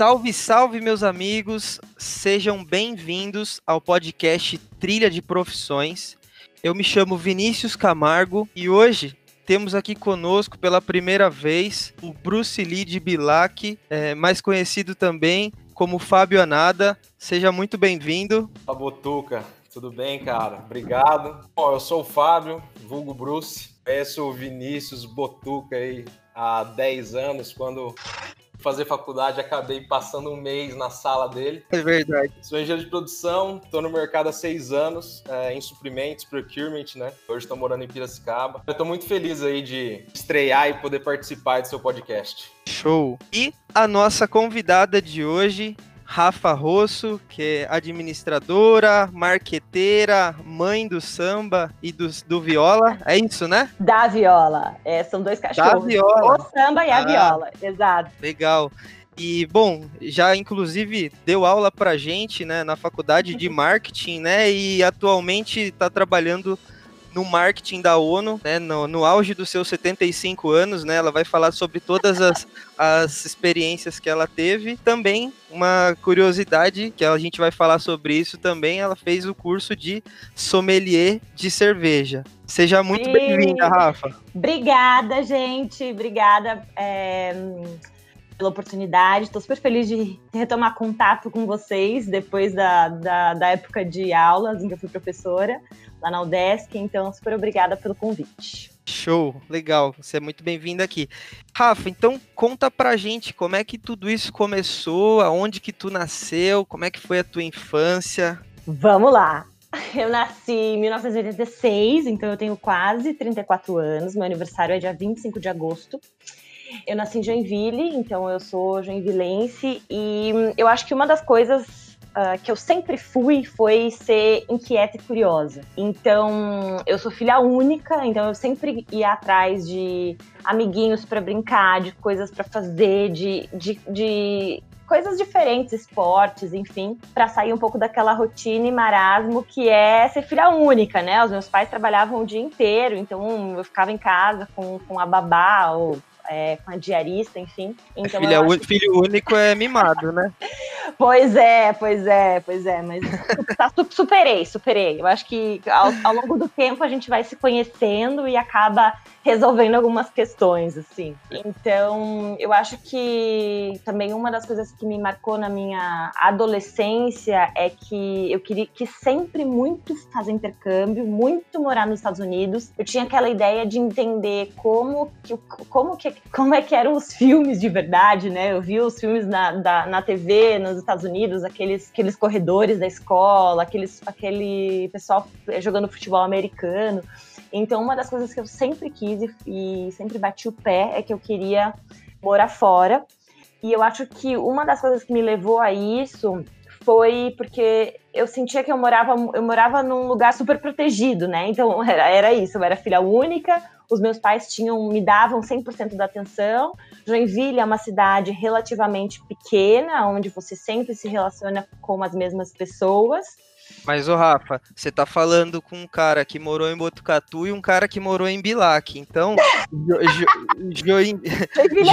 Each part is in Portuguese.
Salve, salve, meus amigos! Sejam bem-vindos ao podcast Trilha de Profissões. Eu me chamo Vinícius Camargo e hoje temos aqui conosco pela primeira vez o Bruce Lee de Bilac, é, mais conhecido também como Fábio Anada. Seja muito bem-vindo. Botuca, tudo bem, cara? Obrigado. Bom, eu sou o Fábio, vulgo Bruce. Conheço o Vinícius Botuca aí há 10 anos, quando fazer faculdade, acabei passando um mês na sala dele. É verdade. Sou engenheiro de produção, estou no mercado há seis anos, é, em suprimentos, procurement, né? Hoje estou morando em Piracicaba. Estou muito feliz aí de estrear e poder participar do seu podcast. Show! E a nossa convidada de hoje Rafa Rosso, que é administradora, marqueteira, mãe do samba e do, do viola. É isso, né? Da viola. É, são dois cachorros. Da viola. O samba e a ah, viola. Exato. Legal. E, bom, já inclusive deu aula pra gente, né, na faculdade de marketing, né, e atualmente está trabalhando no marketing da ONU, né, no, no, auge dos seus 75 anos, né, ela vai falar sobre todas as, as experiências que ela teve. Também uma curiosidade que a gente vai falar sobre isso também, ela fez o curso de sommelier de cerveja. Seja muito bem-vinda, Rafa. Obrigada, gente. Obrigada. É pela oportunidade. Estou super feliz de retomar contato com vocês depois da, da, da, época de aulas em que eu fui professora lá na UDESC. Então, super obrigada pelo convite. Show, legal. Você é muito bem-vindo aqui. Rafa, então conta pra gente como é que tudo isso começou, aonde que tu nasceu, como é que foi a tua infância. Vamos lá. Eu nasci em 1986, então eu tenho quase 34 anos. Meu aniversário é dia 25 de agosto. Eu nasci em Joinville, então eu sou joinvilense e eu acho que uma das coisas uh, que eu sempre fui foi ser inquieta e curiosa. Então, eu sou filha única, então eu sempre ia atrás de amiguinhos para brincar, de coisas para fazer, de, de, de coisas diferentes, esportes, enfim, para sair um pouco daquela rotina e marasmo que é ser filha única, né? Os meus pais trabalhavam o dia inteiro, então eu ficava em casa com, com a babá ou é, com a diarista, enfim. Então, Filha, acho... Filho único é mimado, né? pois é, pois é, pois é, mas tá, superei, superei. Eu acho que ao, ao longo do tempo a gente vai se conhecendo e acaba resolvendo algumas questões, assim. Então, eu acho que também uma das coisas que me marcou na minha adolescência é que eu queria que sempre muito fazer intercâmbio, muito morar nos Estados Unidos. Eu tinha aquela ideia de entender como que, como que, como é que eram os filmes de verdade, né? Eu vi os filmes na, da, na TV nos Estados Unidos, aqueles, aqueles corredores da escola, aqueles, aquele pessoal jogando futebol americano. Então, uma das coisas que eu sempre quis e, e sempre bati o pé é que eu queria morar fora. E eu acho que uma das coisas que me levou a isso foi porque eu sentia que eu morava, eu morava num lugar super protegido, né? Então era, era isso, eu era filha única, os meus pais tinham me davam 100% da atenção. Joinville é uma cidade relativamente pequena, onde você sempre se relaciona com as mesmas pessoas. Mas, o Rafa, você tá falando com um cara que morou em Botucatu e um cara que morou em Bilac. Então, jo, jo, Join...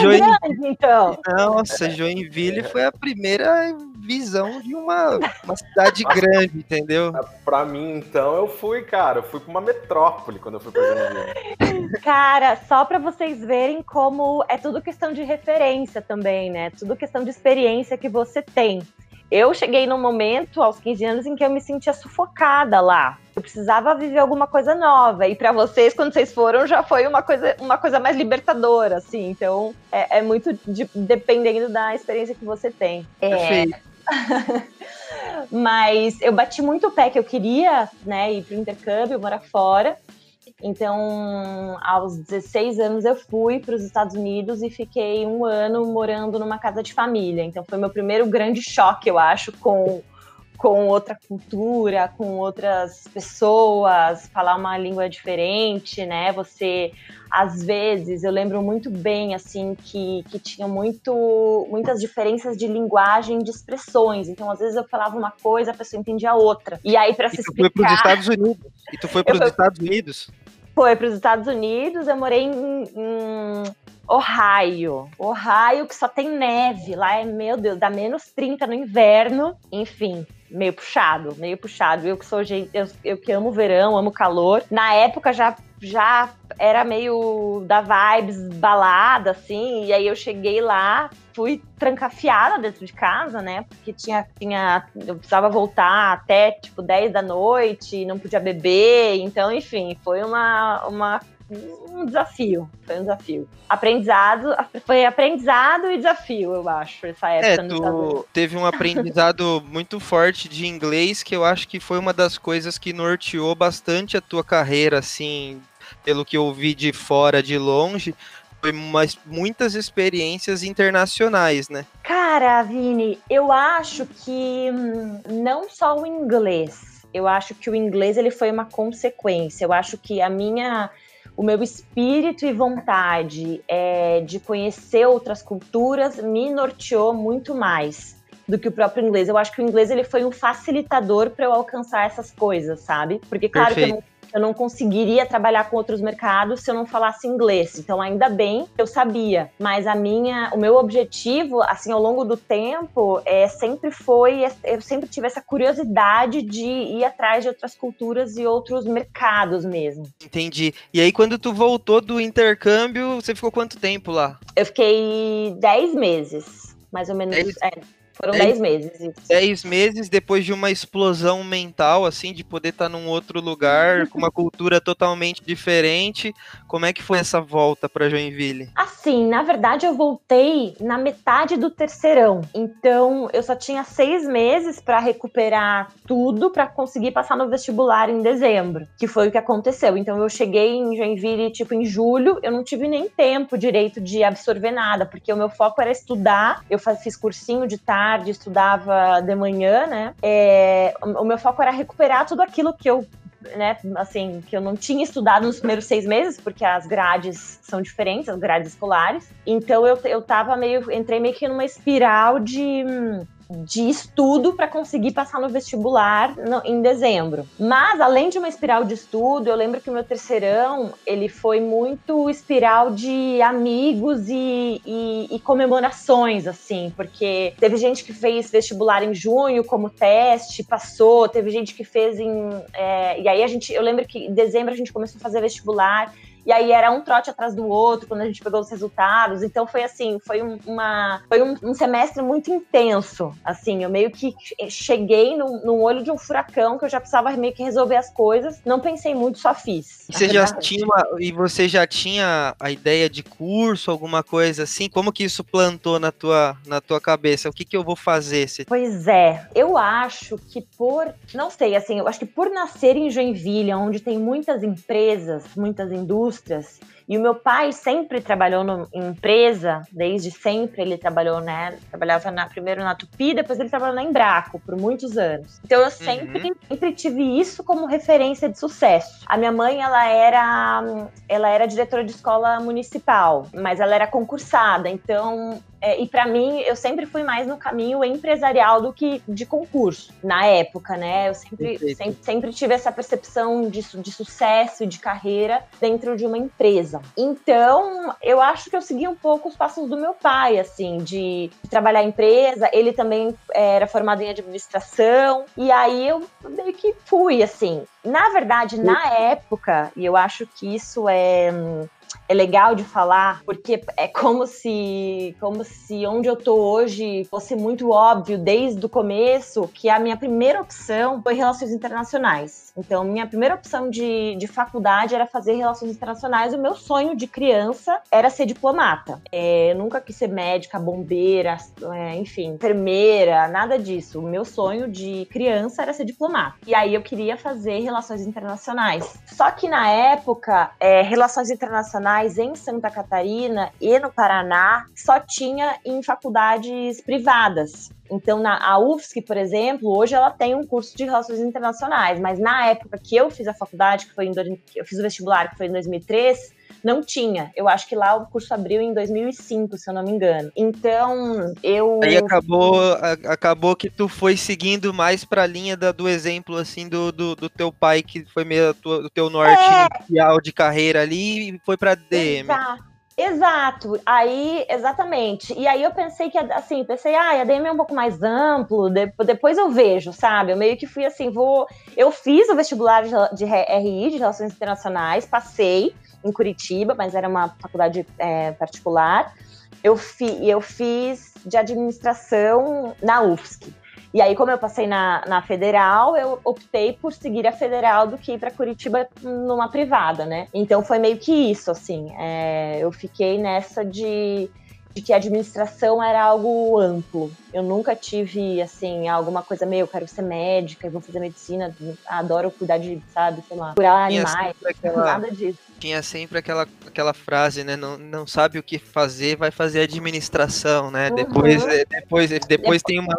Join... Grande, então. Nossa, Joinville foi a primeira visão de uma, uma cidade grande, entendeu? Pra mim, então, eu fui, cara, eu fui pra uma metrópole quando eu fui pra Joinville. Cara, só para vocês verem como é tudo questão de referência também, né? Tudo questão de experiência que você tem. Eu cheguei num momento, aos 15 anos, em que eu me sentia sufocada lá. Eu precisava viver alguma coisa nova. E para vocês, quando vocês foram, já foi uma coisa, uma coisa mais libertadora, assim. Então, é, é muito de, dependendo da experiência que você tem. É... Mas eu bati muito o pé que eu queria, né, ir pro intercâmbio, morar fora. Então, aos 16 anos, eu fui para os Estados Unidos e fiquei um ano morando numa casa de família. Então, foi meu primeiro grande choque, eu acho, com, com outra cultura, com outras pessoas, falar uma língua diferente, né? Você, às vezes, eu lembro muito bem, assim, que, que tinha muito, muitas diferenças de linguagem, de expressões. Então, às vezes, eu falava uma coisa, a pessoa entendia outra. E aí, para se explicar... E tu foi para os Estados Unidos? E tu foi para os Estados Unidos? Foi para os Estados Unidos, eu morei em, em, Ohio. Ohio, que só tem neve. Lá é, meu Deus, dá menos 30 no inverno. Enfim, meio puxado, meio puxado. Eu que sou gente, eu, eu que amo verão, amo calor. Na época já já era meio da vibes balada assim, e aí eu cheguei lá, fui trancafiada dentro de casa, né? Porque tinha tinha eu precisava voltar até tipo 10 da noite, não podia beber, então enfim, foi uma uma um desafio. Foi um desafio. Aprendizado, foi aprendizado e desafio, eu acho, essa época. É, tu teve um aprendizado muito forte de inglês que eu acho que foi uma das coisas que norteou bastante a tua carreira, assim, pelo que eu vi de fora, de longe. Foi umas, muitas experiências internacionais, né? Cara, Vini, eu acho que hum, não só o inglês. Eu acho que o inglês ele foi uma consequência. Eu acho que a minha o meu espírito e vontade é, de conhecer outras culturas me norteou muito mais do que o próprio inglês. Eu acho que o inglês ele foi um facilitador para eu alcançar essas coisas, sabe? Porque claro Perfeito. que eu não eu não conseguiria trabalhar com outros mercados se eu não falasse inglês. Então, ainda bem, eu sabia. Mas a minha, o meu objetivo, assim, ao longo do tempo, é, sempre foi, eu sempre tive essa curiosidade de ir atrás de outras culturas e outros mercados mesmo. Entendi. E aí, quando tu voltou do intercâmbio, você ficou quanto tempo lá? Eu fiquei 10 meses, mais ou menos. É, foram 10 meses. 10 meses depois de uma explosão mental, assim, de poder estar tá num outro lugar, com uma cultura totalmente diferente. Como é que foi essa volta para Joinville? Assim, na verdade, eu voltei na metade do terceirão. Então, eu só tinha seis meses para recuperar tudo para conseguir passar no vestibular em dezembro, que foi o que aconteceu. Então, eu cheguei em Joinville, tipo, em julho, eu não tive nem tempo direito de absorver nada, porque o meu foco era estudar. Eu fiz cursinho de tarde tarde, estudava de manhã, né? É, o meu foco era recuperar tudo aquilo que eu né, assim, que eu não tinha estudado nos primeiros seis meses, porque as grades são diferentes, as grades escolares. Então eu, eu tava meio, entrei meio que numa espiral de de estudo para conseguir passar no vestibular no, em dezembro. Mas além de uma espiral de estudo, eu lembro que o meu terceirão ele foi muito espiral de amigos e, e, e comemorações, assim, porque teve gente que fez vestibular em junho como teste, passou, teve gente que fez em é, e aí a gente, eu lembro que em dezembro a gente começou a fazer vestibular e aí era um trote atrás do outro quando a gente pegou os resultados. Então foi assim, foi um, uma foi um, um semestre muito intenso. Assim, eu meio que cheguei no, no, olho de um furacão que eu já precisava meio que resolver as coisas. Não pensei muito, só fiz. E você já tinha uma, e você já tinha a ideia de curso, alguma coisa assim? Como que isso plantou na tua na tua cabeça? O que que eu vou fazer? Pois é, eu acho que por, não sei, assim, eu acho que por nascer em Joinville, onde tem muitas empresas, muitas indústrias indústrias. E o meu pai sempre trabalhou no, em empresa, desde sempre ele trabalhou, né? Trabalhava na, primeiro na Tupi, depois ele trabalhou na Embraco por muitos anos. Então eu sempre, uhum. sempre tive isso como referência de sucesso. A minha mãe, ela era, ela era diretora de escola municipal, mas ela era concursada, então é, e para mim, eu sempre fui mais no caminho empresarial do que de concurso, na época, né? Eu sempre, sempre, sempre, tive essa percepção de, de sucesso e de carreira dentro de uma empresa. Então, eu acho que eu segui um pouco os passos do meu pai, assim, de, trabalhar em empresa. Ele também é, era formado em administração, e aí eu meio que fui, assim. Na verdade, na época, e eu acho que isso é é legal de falar, porque é como se, como se onde eu tô hoje fosse muito óbvio desde o começo que a minha primeira opção foi relações internacionais. Então, minha primeira opção de, de faculdade era fazer relações internacionais. O meu sonho de criança era ser diplomata. É, eu nunca quis ser médica, bombeira, é, enfim, enfermeira, nada disso. O meu sonho de criança era ser diplomata. E aí eu queria fazer relações internacionais. Só que na época, é, relações internacionais em Santa Catarina e no Paraná só tinha em faculdades privadas. Então, na a UFSC, por exemplo, hoje ela tem um curso de relações internacionais, mas na época que eu fiz a faculdade, que foi em eu fiz o vestibular, que foi em 2003, não tinha. Eu acho que lá o curso abriu em 2005, se eu não me engano. Então, eu Aí acabou acabou que tu foi seguindo mais para a linha da, do exemplo assim do, do, do, teu pai que foi meio do teu norte é. inicial de carreira ali e foi para DM. Exato. Exato. Aí, exatamente. E aí eu pensei que, assim, pensei, ah, a DM é um pouco mais amplo, depois eu vejo, sabe? Eu meio que fui assim, vou. Eu fiz o vestibular de RI, de Relações Internacionais, passei em Curitiba, mas era uma faculdade é, particular. Eu, fi, eu fiz de administração na UFSC. E aí, como eu passei na, na federal, eu optei por seguir a federal do que ir para Curitiba numa privada, né? Então foi meio que isso, assim. É, eu fiquei nessa de de que a administração era algo amplo. Eu nunca tive, assim, alguma coisa meio, eu quero ser médica, eu vou fazer medicina, adoro cuidar de, sabe, sei lá, curar tinha animais, aquela, nada disso. Tinha sempre aquela, aquela frase, né, não, não sabe o que fazer, vai fazer administração, né, uhum. depois, é, depois, depois, depois tem uma...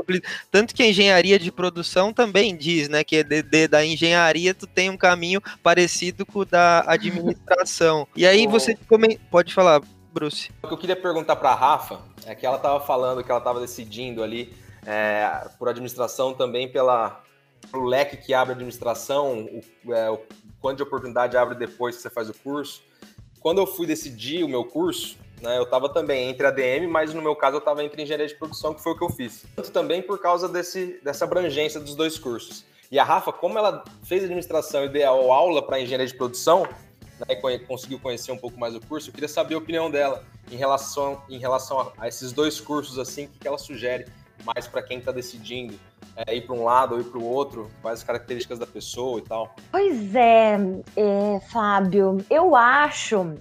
Tanto que a engenharia de produção também diz, né, que é de, de, da engenharia tu tem um caminho parecido com o da administração. E aí você pode falar, Bruce. O que eu queria perguntar para a Rafa é que ela estava falando que ela estava decidindo ali é, por administração também pela pelo leque que abre a administração, o, é, o quanto de oportunidade abre depois que você faz o curso. Quando eu fui decidir o meu curso, né, eu estava também entre ADM, mas no meu caso eu estava entre engenharia de produção, que foi o que eu fiz. Tanto também por causa desse, dessa abrangência dos dois cursos. E a Rafa, como ela fez administração e deu aula para engenharia de produção, né, conseguiu conhecer um pouco mais o curso, eu queria saber a opinião dela em relação, em relação a, a esses dois cursos, assim, o que ela sugere mais para quem está decidindo é, ir para um lado ou ir para o outro, quais as características da pessoa e tal. Pois é, é, Fábio, eu acho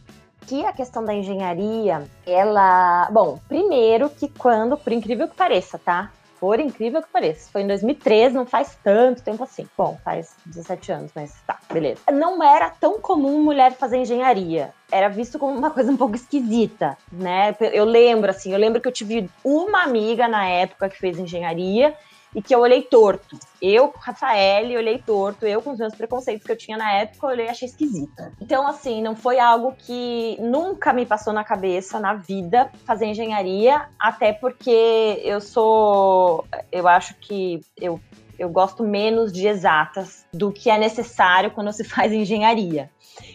que a questão da engenharia, ela. Bom, primeiro que quando, por incrível que pareça, tá? Por incrível que pareça. Foi em 2013, não faz tanto tempo assim. Bom, faz 17 anos, mas tá, beleza. Não era tão comum mulher fazer engenharia. Era visto como uma coisa um pouco esquisita, né? Eu lembro, assim, eu lembro que eu tive uma amiga na época que fez engenharia e que eu olhei torto. Eu, Rafael, olhei torto, eu com os meus preconceitos que eu tinha na época, eu olhei e achei esquisita. Então, assim, não foi algo que nunca me passou na cabeça na vida fazer engenharia, até porque eu sou. Eu acho que eu, eu gosto menos de exatas do que é necessário quando se faz engenharia.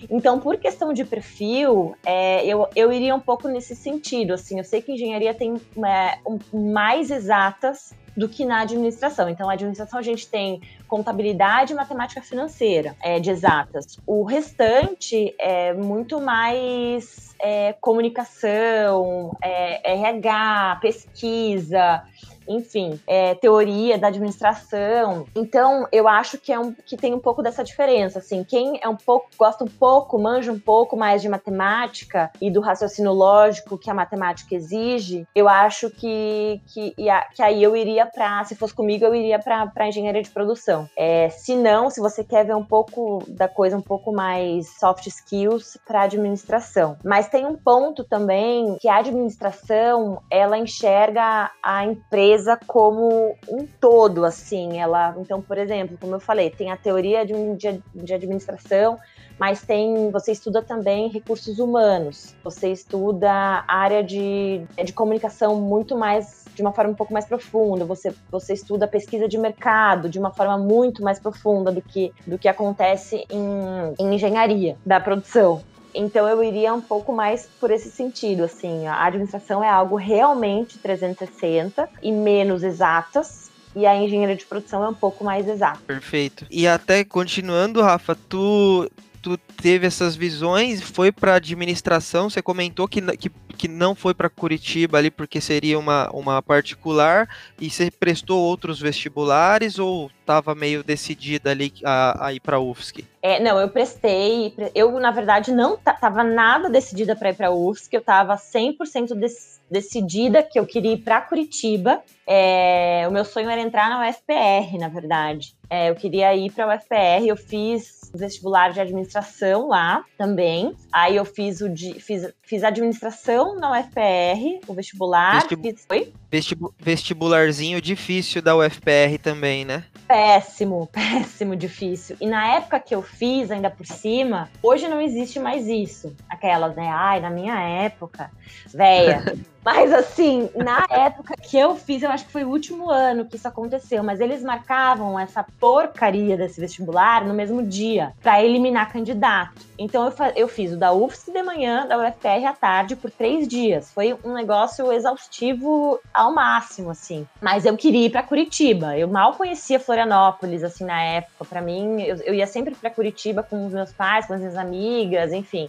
Então, por questão de perfil, é, eu, eu iria um pouco nesse sentido. Assim, eu sei que engenharia tem é, um, mais exatas do que na administração. Então, na administração a gente tem contabilidade e matemática financeira, é, de exatas. O restante é muito mais é, comunicação, é, RH, pesquisa, enfim, é, teoria da administração. Então, eu acho que, é um, que tem um pouco dessa diferença, assim, quem é um pouco, gosta um pouco, manja um pouco mais de matemática e do raciocínio lógico que a matemática exige, eu acho que, que, que aí eu iria para, se fosse comigo, eu iria para engenharia de produção. É, se não, se você quer ver um pouco da coisa um pouco mais soft skills para administração. Mas tem um ponto também que a administração, ela enxerga a empresa empresa como um todo, assim. Ela, então, por exemplo, como eu falei, tem a teoria de, de, de administração, mas tem, você estuda também recursos humanos, você estuda área de, de comunicação muito mais, de uma forma um pouco mais profunda, você, você estuda pesquisa de mercado de uma forma muito mais profunda do que, do que acontece em, em engenharia da produção. Então eu iria um pouco mais por esse sentido, assim, a administração é algo realmente 360 e menos exatas, e a engenharia de produção é um pouco mais exata. Perfeito. E até continuando, Rafa, tu tu teve essas visões, foi para administração, você comentou que, que, que não foi para Curitiba ali porque seria uma, uma particular, e você prestou outros vestibulares ou estava meio decidida ali a, a ir para UFSC? É, não, eu prestei, eu na verdade não estava nada decidida para ir para UFSC, eu estava 100% dec decidida que eu queria ir para Curitiba, é, o meu sonho era entrar na UFPR, na verdade. É, eu queria ir para a UFPR, eu fiz vestibular de administração lá também. Aí eu fiz o de, fiz, fiz administração na UFPR, o vestibular. Vestib... Fiz, Oi? Vestib... Vestibularzinho difícil da UFPR também, né? Péssimo, péssimo, difícil. E na época que eu fiz, ainda por cima, hoje não existe mais isso. Aquelas, né? Ai, na minha época, véia. Mas assim, na época que eu fiz, eu acho que foi o último ano que isso aconteceu, mas eles marcavam essa porcaria desse vestibular no mesmo dia, para eliminar candidato. Então eu, eu fiz o da UFSC de manhã, da UFR à tarde, por três dias. Foi um negócio exaustivo ao máximo, assim. Mas eu queria ir para Curitiba. Eu mal conhecia Florianópolis, assim, na época. Para mim, eu, eu ia sempre para Curitiba com os meus pais, com as minhas amigas, enfim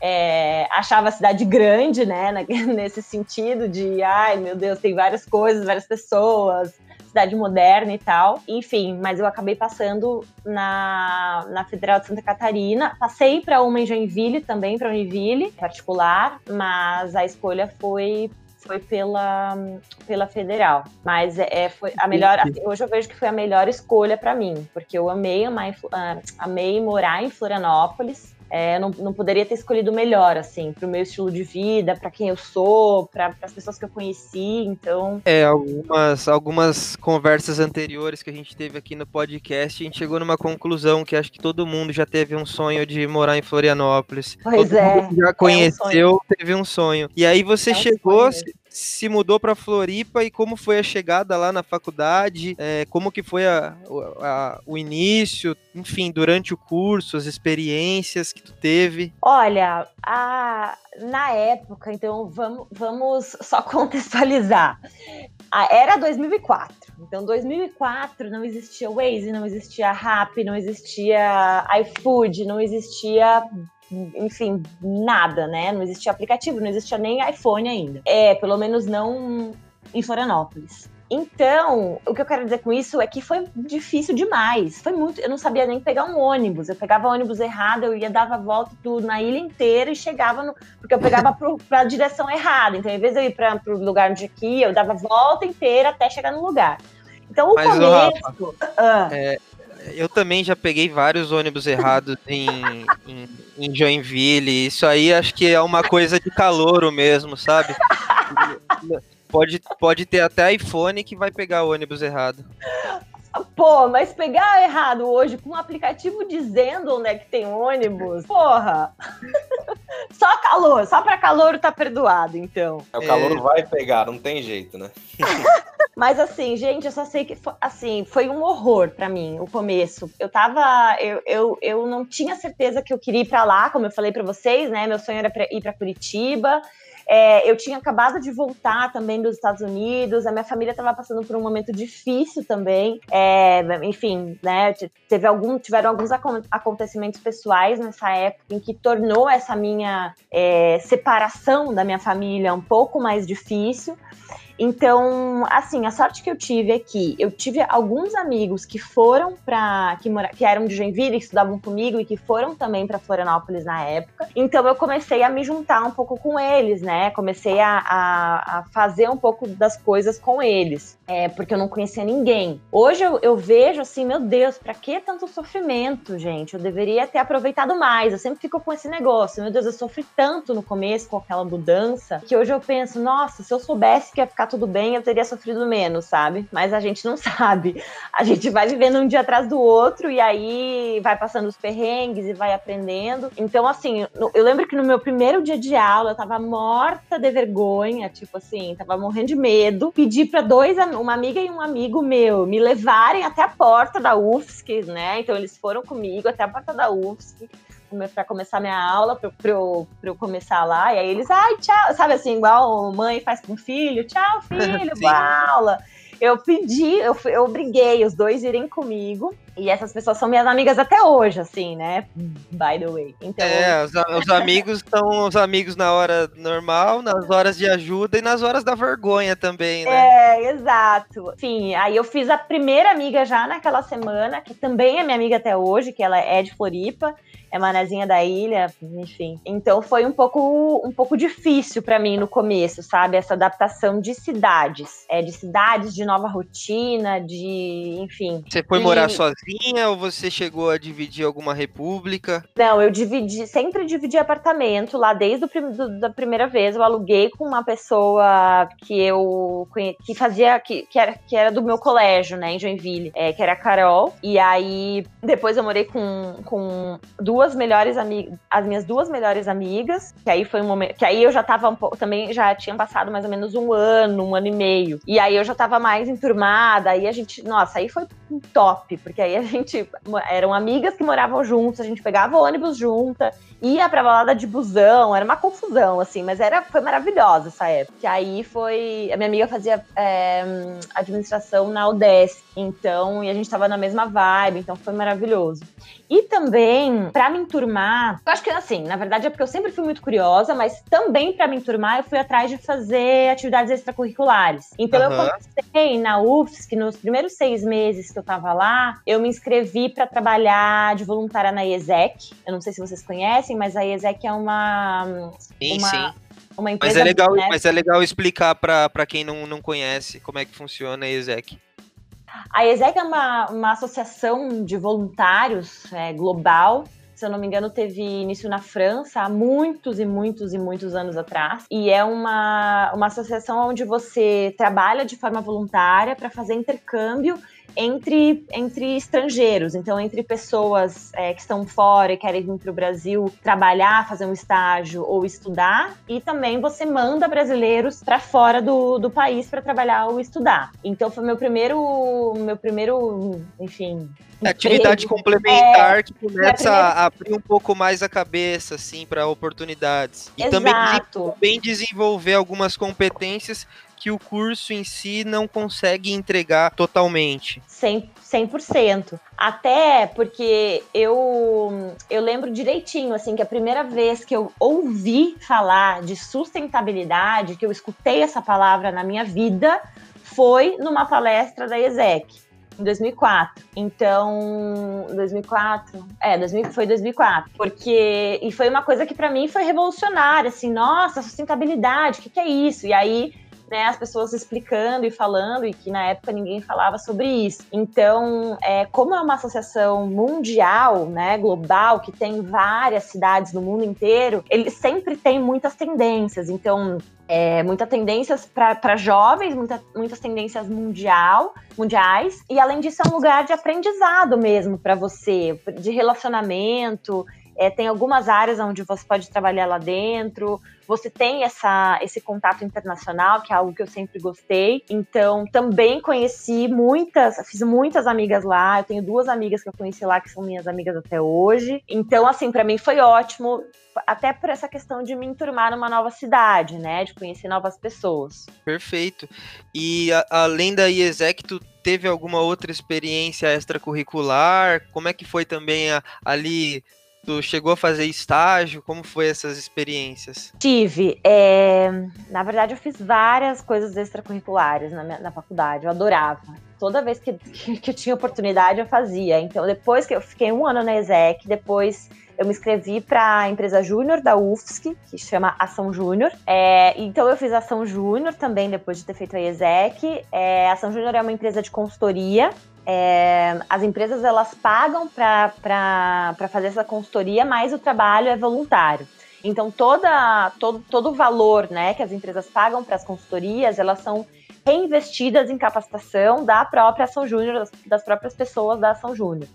é, achava a cidade grande, né, nesse sentido de, ai meu Deus, tem várias coisas, várias pessoas, cidade moderna e tal. Enfim, mas eu acabei passando na, na Federal de Santa Catarina. Passei para uma em Joinville também, para Univille, particular, mas a escolha foi foi pela, pela federal. Mas é, é foi a melhor. Hoje eu vejo que foi a melhor escolha para mim, porque eu amei, amei, ah, amei morar em Florianópolis. É, não, não poderia ter escolhido melhor, assim, pro meu estilo de vida, para quem eu sou, para as pessoas que eu conheci, então. É, algumas, algumas conversas anteriores que a gente teve aqui no podcast, a gente chegou numa conclusão que acho que todo mundo já teve um sonho de morar em Florianópolis. Pois todo é. já conheceu, é um teve um sonho. E aí você é um chegou, se mudou para Floripa e como foi a chegada lá na faculdade, é, como que foi a, a, o início, enfim, durante o curso, as experiências que tu teve? Olha, a, na época, então vamos, vamos só contextualizar. Era 2004. Então, 2004 não existia Waze, não existia Rap, não existia iFood, não existia enfim, nada, né? Não existia aplicativo, não existia nem iPhone ainda. É, pelo menos não em Florianópolis. Então, o que eu quero dizer com isso é que foi difícil demais. Foi muito. Eu não sabia nem pegar um ônibus. Eu pegava ônibus errado, eu ia dava volta tudo na ilha inteira e chegava no. Porque eu pegava para a direção errada. Então, em vez de eu ir para o lugar onde eu ia, eu dava volta inteira até chegar no lugar. Então, o Mas, começo. Rafa, ah, é, eu também já peguei vários ônibus errados em, em, em, Joinville. Isso aí acho que é uma coisa de calouro mesmo, sabe? Pode, pode ter até iPhone que vai pegar o ônibus errado. Pô, mas pegar errado hoje com um aplicativo dizendo onde é que tem ônibus, porra. só calor, só para calor tá perdoado, então. É, o calor é... vai pegar, não tem jeito, né? mas assim, gente, eu só sei que foi, assim, foi um horror para mim o começo. Eu tava, eu, eu, eu não tinha certeza que eu queria ir para lá, como eu falei para vocês, né? Meu sonho era pra ir para Curitiba. É, eu tinha acabado de voltar também dos Estados Unidos, a minha família estava passando por um momento difícil também. É, enfim, né? Teve algum, tiveram alguns acontecimentos pessoais nessa época em que tornou essa minha é, separação da minha família um pouco mais difícil. Então, assim, a sorte que eu tive é que eu tive alguns amigos que foram para que, que eram de Joinville, que estudavam comigo e que foram também para Florianópolis na época. Então, eu comecei a me juntar um pouco com eles, né? Comecei a, a, a fazer um pouco das coisas com eles, é, porque eu não conhecia ninguém. Hoje eu, eu vejo assim, meu Deus, para que tanto sofrimento, gente? Eu deveria ter aproveitado mais. Eu sempre fico com esse negócio, meu Deus, eu sofri tanto no começo com aquela mudança que hoje eu penso, nossa, se eu soubesse que ia ficar tudo bem, eu teria sofrido menos, sabe? Mas a gente não sabe. A gente vai vivendo um dia atrás do outro e aí vai passando os perrengues e vai aprendendo. Então, assim, eu lembro que no meu primeiro dia de aula eu tava morta de vergonha, tipo assim, tava morrendo de medo. Pedi para dois, uma amiga e um amigo meu, me levarem até a porta da UFSC, né? Então eles foram comigo até a porta da UFSC para começar minha aula, para eu, eu começar lá. E aí eles, ai, tchau, sabe assim, igual mãe faz com o filho, tchau, filho, boa aula. Eu pedi, eu, eu obriguei os dois irem comigo. E essas pessoas são minhas amigas até hoje, assim, né? By the way. Então... É, os, os amigos são os amigos na hora normal, nas horas de ajuda e nas horas da vergonha também, né? É, exato. Enfim, aí eu fiz a primeira amiga já naquela semana, que também é minha amiga até hoje, que ela é de Floripa é manezinha da ilha, enfim. Então foi um pouco, um pouco difícil para mim no começo, sabe? Essa adaptação de cidades. É, de cidades, de nova rotina, de. enfim. Você foi e... morar sozinha ou você chegou a dividir alguma república? Não, eu dividi, sempre dividi apartamento lá desde o prim, do, da primeira vez. Eu aluguei com uma pessoa que eu que fazia, que, que, era, que era do meu colégio, né, em Joinville, é, que era a Carol. E aí depois eu morei com, com duas duas melhores amigas, as minhas duas melhores amigas, que aí foi um momento, que aí eu já tava um pouco, também já tinha passado mais ou menos um ano, um ano e meio. E aí eu já tava mais enturmada, aí a gente, nossa, aí foi top, porque aí a gente eram amigas que moravam juntas, a gente pegava ônibus junta, ia pra balada de busão, era uma confusão, assim, mas era, foi maravilhosa essa época. Que aí foi. A minha amiga fazia é, administração na UDESC, então, e a gente tava na mesma vibe, então foi maravilhoso. E também, para me enturmar, eu acho que assim, na verdade é porque eu sempre fui muito curiosa, mas também para me enturmar eu fui atrás de fazer atividades extracurriculares. Então uhum. eu comecei na UFSC, nos primeiros seis meses que eu tava lá, eu me inscrevi para trabalhar de voluntária na IESEC. Eu não sei se vocês conhecem, mas a IESEC é uma. Sim, uma, sim. Uma empresa mas é legal, né? mas é legal explicar para quem não, não conhece como é que funciona a IESEC. A ESEC é uma, uma associação de voluntários é, global se eu não me engano, teve início na França há muitos e muitos e muitos anos atrás. E é uma, uma associação onde você trabalha de forma voluntária para fazer intercâmbio entre, entre estrangeiros, então entre pessoas é, que estão fora e querem vir para o Brasil trabalhar, fazer um estágio ou estudar, e também você manda brasileiros para fora do, do país para trabalhar ou estudar. Então foi meu primeiro, meu primeiro, enfim, é atividade complementar é, que começa primeira... a abrir um pouco mais a cabeça, assim, para oportunidades. E também, também desenvolver algumas competências que o curso em si não consegue entregar totalmente. 100%. 100%. Até porque eu, eu lembro direitinho, assim, que a primeira vez que eu ouvi falar de sustentabilidade, que eu escutei essa palavra na minha vida, foi numa palestra da ESEC em 2004. Então, 2004, é, 2000, foi 2004, porque e foi uma coisa que para mim foi revolucionária, assim, nossa, sustentabilidade, o que, que é isso? E aí né, as pessoas explicando e falando, e que na época ninguém falava sobre isso. Então, é, como é uma associação mundial, né, global, que tem várias cidades no mundo inteiro, ele sempre tem muitas tendências. Então, é, muitas tendências para jovens, muita, muitas tendências mundial, mundiais, e além disso é um lugar de aprendizado mesmo para você, de relacionamento. É, tem algumas áreas onde você pode trabalhar lá dentro, você tem essa, esse contato internacional, que é algo que eu sempre gostei. Então, também conheci muitas, fiz muitas amigas lá. Eu tenho duas amigas que eu conheci lá que são minhas amigas até hoje. Então, assim, para mim foi ótimo, até por essa questão de me enturmar numa nova cidade, né? De conhecer novas pessoas. Perfeito. E a, além da IESEC, tu teve alguma outra experiência extracurricular? Como é que foi também a, ali Tu chegou a fazer estágio? Como foi essas experiências? Tive. É... Na verdade, eu fiz várias coisas extracurriculares na, minha, na faculdade. Eu adorava. Toda vez que, que eu tinha oportunidade, eu fazia. Então, depois que eu fiquei um ano na ESEC, depois eu me inscrevi para a empresa júnior da UFSC, que chama Ação Júnior. É, então eu fiz Ação Júnior também depois de ter feito a ESEC. É, Ação Júnior é uma empresa de consultoria é, as empresas elas pagam para fazer essa consultoria, mas o trabalho é voluntário. Então, toda, todo, todo o valor né, que as empresas pagam para as consultorias, elas são reinvestidas em capacitação da própria Ação Júnior, das, das, próprias pessoas da Ação Júnior.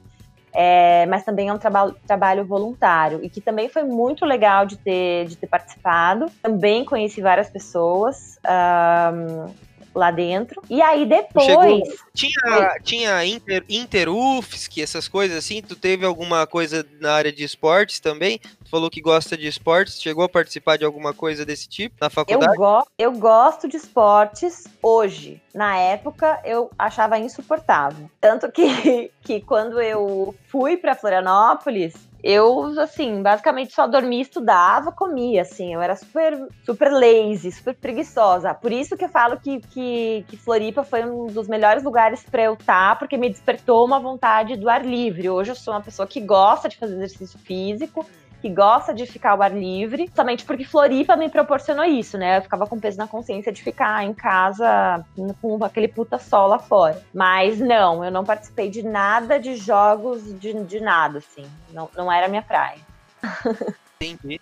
É, mas também é um trabalho, trabalho voluntário e que também foi muito legal de ter, de ter participado. Também conheci várias pessoas. Um, lá dentro. E aí depois. Chegou, tinha tinha Inter, Inter UFSC, essas coisas assim? Tu teve alguma coisa na área de esportes também? Tu falou que gosta de esportes. Chegou a participar de alguma coisa desse tipo na faculdade? Eu, go eu gosto de esportes hoje. Na época eu achava insuportável. Tanto que, que quando eu fui para Florianópolis, eu, assim, basicamente só dormia, estudava, comia, assim. Eu era super, super lazy, super preguiçosa. Por isso que eu falo que, que, que Floripa foi um dos melhores lugares para eu estar, tá, porque me despertou uma vontade do ar livre. Hoje eu sou uma pessoa que gosta de fazer exercício físico, que gosta de ficar ao ar livre, somente porque Floripa me proporcionou isso, né? Eu ficava com peso na consciência de ficar em casa com aquele puta sol lá fora. Mas não, eu não participei de nada de jogos de, de nada, assim. Não, não era minha praia. Entendi.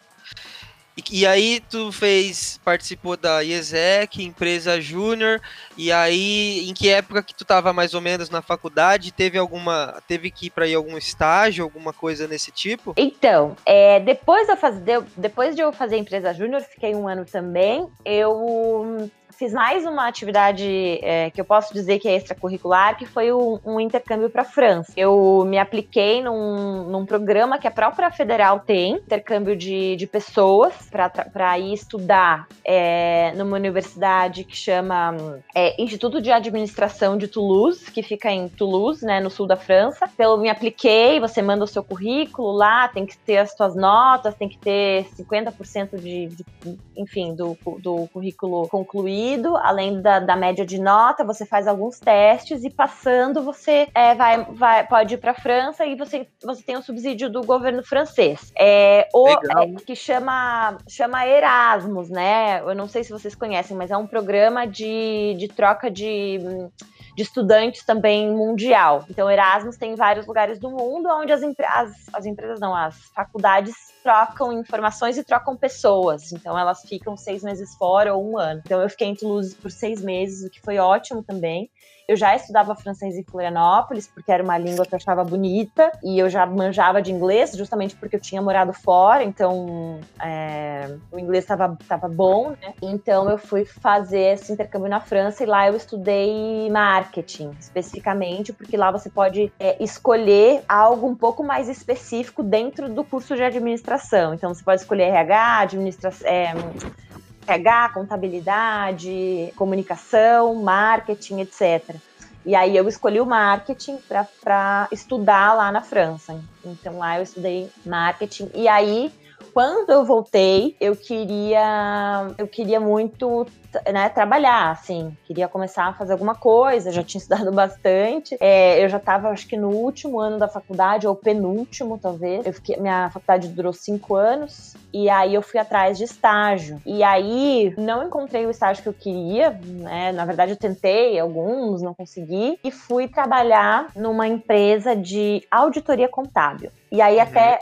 E, e aí tu fez, participou da IESEC, empresa júnior, e aí em que época que tu estava mais ou menos na faculdade? Teve alguma, teve que ir para ir algum estágio, alguma coisa nesse tipo? Então, é, depois, de eu fazer, depois de eu fazer empresa júnior, fiquei um ano também, eu fiz mais uma atividade é, que eu posso dizer que é extracurricular, que foi um, um intercâmbio para a França. Eu me apliquei num, num, programa que a própria federal tem, intercâmbio de, de pessoas, para ir estudar é, numa universidade que chama é, Instituto de Administração de Toulouse, que fica em Toulouse, né, no sul da França. Então, eu me apliquei, você manda o seu currículo lá, tem que ter as suas notas, tem que ter 50% de, de, enfim, do, do currículo concluído além da, da média de nota, você faz alguns testes e passando você é, vai, vai, pode ir para a França e você, você tem o subsídio do governo francês. É, o, é, que chama, chama Erasmus, né? Eu não sei se vocês conhecem, mas é um programa de, de troca de de estudantes também mundial. Então, Erasmus tem vários lugares do mundo onde as, as, as empresas, não, as faculdades trocam informações e trocam pessoas. Então elas ficam seis meses fora ou um ano. Então eu fiquei em Toulouse por seis meses, o que foi ótimo também. Eu já estudava francês em Florianópolis, porque era uma língua que eu achava bonita, e eu já manjava de inglês, justamente porque eu tinha morado fora, então é, o inglês estava tava bom, né? Então eu fui fazer esse intercâmbio na França e lá eu estudei marketing, especificamente, porque lá você pode é, escolher algo um pouco mais específico dentro do curso de administração. Então você pode escolher RH, administração. É, RH, contabilidade, comunicação, marketing, etc. E aí eu escolhi o marketing para estudar lá na França. Então lá eu estudei marketing. E aí, quando eu voltei, eu queria eu queria muito né, trabalhar, assim, queria começar a fazer alguma coisa, já tinha estudado bastante. É, eu já estava, acho que no último ano da faculdade, ou penúltimo, talvez. Eu fiquei, minha faculdade durou cinco anos, e aí eu fui atrás de estágio. E aí não encontrei o estágio que eu queria, né? Na verdade, eu tentei alguns, não consegui, e fui trabalhar numa empresa de auditoria contábil. E aí, uhum. até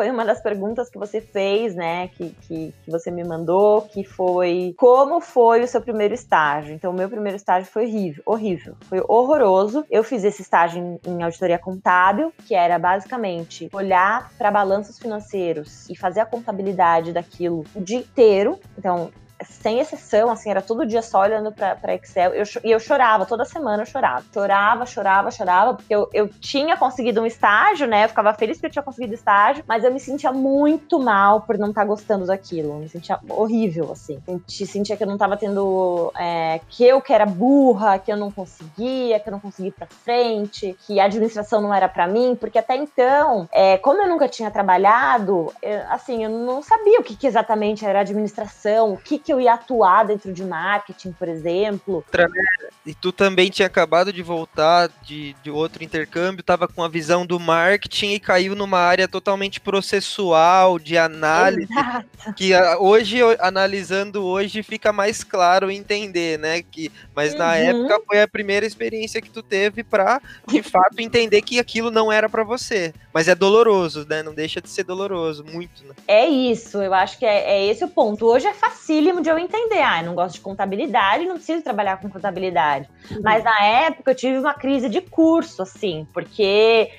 foi uma das perguntas que você fez, né? Que, que, que, você me mandou, que foi como foi o seu primeiro estágio? Então, o meu primeiro estágio foi horrível, horrível, foi horroroso. Eu fiz esse estágio em, em auditoria contábil, que era basicamente olhar para balanços financeiros e fazer a contabilidade daquilo o dia inteiro. Então, sem exceção, assim, era todo dia só olhando para Excel. Eu, e eu chorava, toda semana eu chorava. Chorava, chorava, chorava, porque eu, eu tinha conseguido um estágio, né? Eu ficava feliz porque eu tinha conseguido estágio, mas eu me sentia muito mal por não estar tá gostando daquilo. Me sentia horrível, assim. Senti, sentia que eu não estava tendo. É, que eu que era burra, que eu não conseguia, que eu não conseguia ir pra frente, que a administração não era para mim, porque até então, é, como eu nunca tinha trabalhado, eu, assim, eu não sabia o que, que exatamente era administração, o que, que que eu ia atuar dentro de marketing, por exemplo. E tu também tinha acabado de voltar de, de outro intercâmbio, estava com a visão do marketing e caiu numa área totalmente processual, de análise, Exato. que hoje, analisando hoje, fica mais claro entender, né? Que, mas uhum. na época foi a primeira experiência que tu teve para, de fato, entender que aquilo não era para você. Mas é doloroso, né? Não deixa de ser doloroso, muito, né? É isso, eu acho que é, é esse o ponto. Hoje é facílimo de eu entender. Ah, eu não gosto de contabilidade, não preciso trabalhar com contabilidade. Uhum. Mas na época eu tive uma crise de curso, assim, porque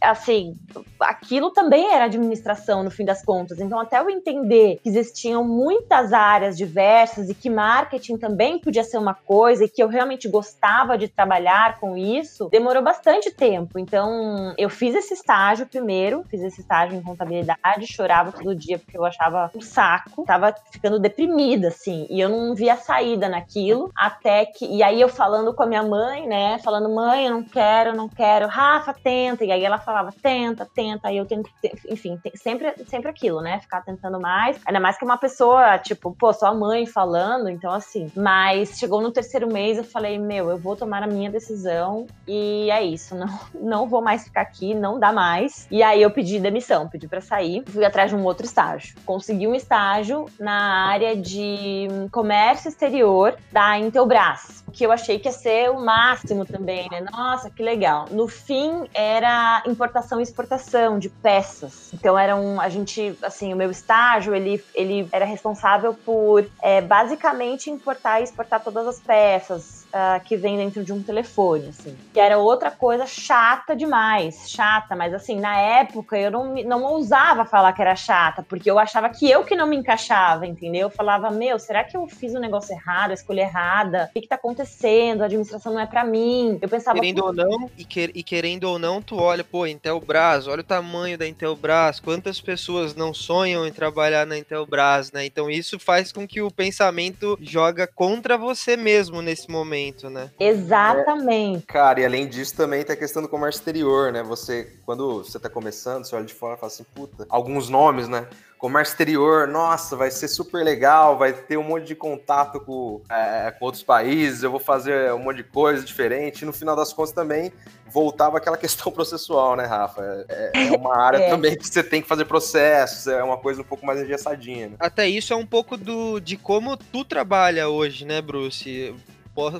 assim, aquilo também era administração no fim das contas. Então, até eu entender que existiam muitas áreas diversas e que marketing também podia ser uma coisa e que eu realmente gostava de trabalhar com isso, demorou bastante tempo. Então, eu fiz esse estágio primeiro, fiz esse estágio em contabilidade, chorava todo dia porque eu achava um saco, tava ficando deprimida, assim, e eu não via saída naquilo, até que. E aí eu falando com a minha mãe, né, falando, mãe, eu não quero, não quero, Rafa, tenta. E aí ela falava, tenta, tenta, aí eu tento, enfim, sempre, sempre aquilo, né? Ficar tentando mais. Ainda mais que uma pessoa, tipo, pô, sua mãe falando, então assim. Mas chegou no terceiro mês, eu falei, meu, eu vou tomar a minha decisão e é isso, não, não vou mais ficar aqui, não dá mais. E aí eu pedi demissão, pedi para sair, fui atrás de um outro estágio. Consegui um estágio na área de comércio exterior da Intelbras, que eu achei que ia ser o máximo também, né? Nossa, que legal. No fim, era importação e exportação de peças. Então era um, a gente, assim, o meu estágio ele, ele era responsável por é, basicamente importar e exportar todas as peças uh, que vem dentro de um telefone, assim. Que era outra coisa chata demais, chata, mas assim, na época eu não, não ousava falar que era chata, porque eu achava que eu que não me encaixava, entendeu? Eu falava, meu, será que eu fiz o um negócio errado, a escolha errada? O que, que tá acontecendo? A administração não é para mim. Eu pensava. Querendo ou não, e, que, e, querendo ou não, tu olha, pô, Intelbras, olha o tamanho da Intelbras, quantas pessoas não sonham em trabalhar na Intelbras, né? Então isso faz com que o pensamento joga contra você mesmo nesse momento momento, né? Exatamente. É, cara, e além disso também tem a questão do comércio exterior, né? Você, quando você tá começando, você olha de fora e fala assim, puta, alguns nomes, né? comércio exterior, nossa, vai ser super legal, vai ter um monte de contato com, é, com, outros países, eu vou fazer um monte de coisa diferente. E no final das contas também voltava aquela questão processual, né, Rafa? É, é uma área é. também que você tem que fazer processos, é uma coisa um pouco mais engessadinha. Né? Até isso é um pouco do, de como tu trabalha hoje, né, Bruce?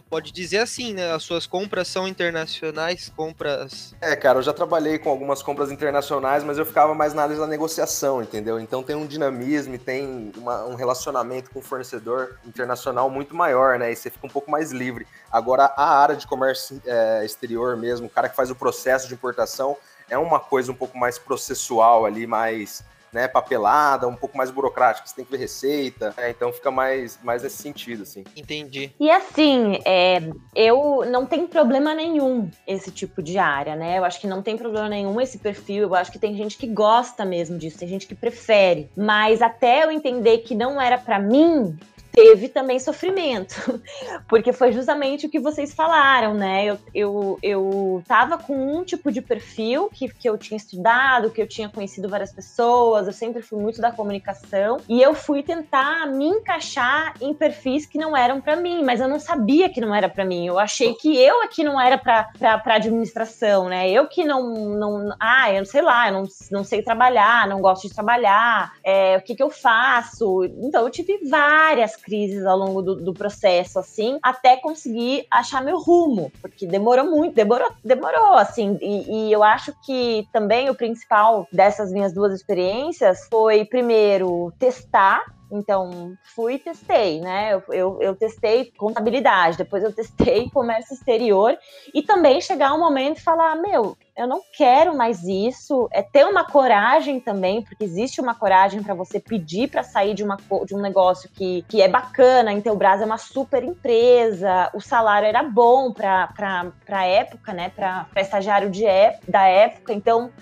Pode dizer assim, né? As suas compras são internacionais, compras. É, cara, eu já trabalhei com algumas compras internacionais, mas eu ficava mais na área da negociação, entendeu? Então tem um dinamismo e tem uma, um relacionamento com o fornecedor internacional muito maior, né? E você fica um pouco mais livre. Agora, a área de comércio é, exterior mesmo, o cara que faz o processo de importação, é uma coisa um pouco mais processual ali, mais né, papelada, um pouco mais burocrática, você tem que ver receita, né, então fica mais, mais nesse sentido, assim. Entendi. E assim, é, eu não tem problema nenhum esse tipo de área, né? Eu acho que não tem problema nenhum esse perfil, eu acho que tem gente que gosta mesmo disso, tem gente que prefere, mas até eu entender que não era para mim, teve também sofrimento, porque foi justamente o que vocês falaram, né? Eu, eu, eu tava com um tipo de perfil que, que eu tinha estudado, que eu tinha conhecido várias pessoas, eu sempre fui muito da comunicação, e eu fui tentar me encaixar em perfis que não eram para mim, mas eu não sabia que não era para mim, eu achei que eu aqui não era para administração, né? Eu que não, não, ah, eu sei lá, eu não, não sei trabalhar, não gosto de trabalhar, é, o que que eu faço? Então eu tive várias crises ao longo do, do, processo, assim, até conseguir achar meu rumo, porque demorou muito, demorou, demorou, assim, e, e eu acho que também o principal dessas minhas duas experiências foi, primeiro, testar então, fui e testei, né? Eu, eu, eu, testei contabilidade, depois eu testei comércio exterior e também chegar um momento e falar: meu, eu não quero mais isso. É ter uma coragem também, porque existe uma coragem para você pedir para sair de, uma, de um negócio que, que é bacana. O Brasil é uma super empresa, o salário era bom para época, né? Para estagiário de, da época. Então,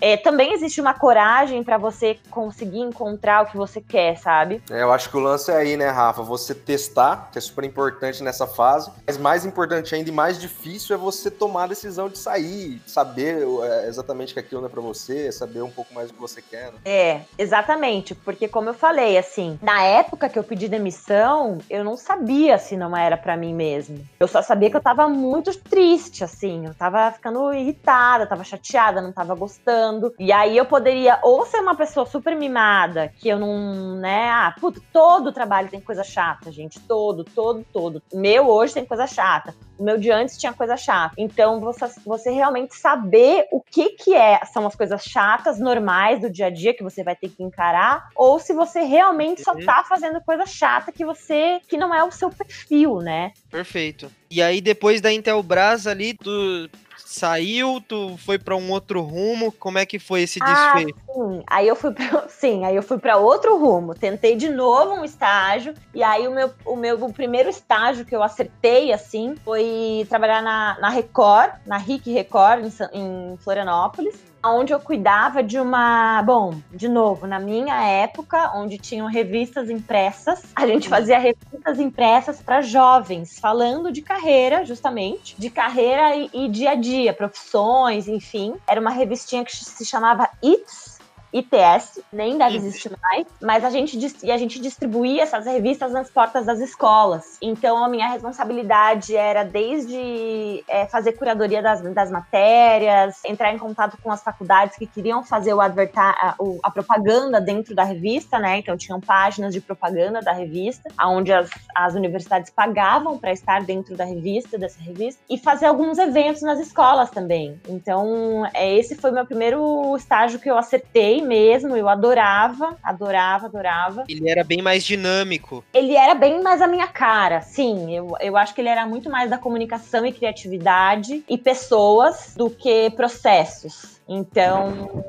é, também existe uma coragem para você conseguir encontrar o que você quer, sabe? É, eu acho que o lance é aí, né, Rafa? Você testar, que é super importante nessa fase, mas mais importante ainda e mais difícil é você tomar a decisão de sair, saber é, exatamente que aquilo não é para você, saber um pouco mais do que você quer. Né? É, exatamente, porque como eu falei, assim, na época que eu pedi demissão, eu não sabia se não era para mim mesmo. Eu só sabia que eu tava muito triste, assim, eu tava ficando irritada, tava chateada, não tava gostando e aí eu poderia ou ser uma pessoa super mimada, que eu não, né? Ah, puto, todo trabalho tem coisa chata, gente. Todo, todo, todo. Meu hoje tem coisa chata. O meu de antes tinha coisa chata. Então, você, você realmente saber o que que é, são as coisas chatas, normais do dia a dia que você vai ter que encarar, ou se você realmente só uhum. tá fazendo coisa chata que você, que não é o seu perfil, né? Perfeito. E aí, depois da Intelbras ali, tu saiu, tu foi para um outro rumo, como é que foi esse ah, desfecho? Sim, aí eu fui pra, sim, aí eu fui para outro rumo, tentei de novo um estágio e aí o meu, o meu o primeiro estágio que eu acertei assim foi trabalhar na, na Record, na RIC Record em, em Florianópolis onde eu cuidava de uma. Bom, de novo, na minha época, onde tinham revistas impressas, a gente fazia revistas impressas para jovens, falando de carreira, justamente, de carreira e, e dia a dia, profissões, enfim. Era uma revistinha que se chamava It's ITS, nem deve existir mais, mas a gente, e a gente distribuía essas revistas nas portas das escolas. Então a minha responsabilidade era desde é, fazer curadoria das, das matérias, entrar em contato com as faculdades que queriam fazer o advertar, a, a propaganda dentro da revista, né? Então tinham páginas de propaganda da revista, onde as, as universidades pagavam para estar dentro da revista, dessa revista, e fazer alguns eventos nas escolas também. Então, é, esse foi meu primeiro estágio que eu acertei mesmo, eu adorava, adorava, adorava. Ele era bem mais dinâmico. Ele era bem mais a minha cara, sim. Eu, eu acho que ele era muito mais da comunicação e criatividade e pessoas do que processos. Então,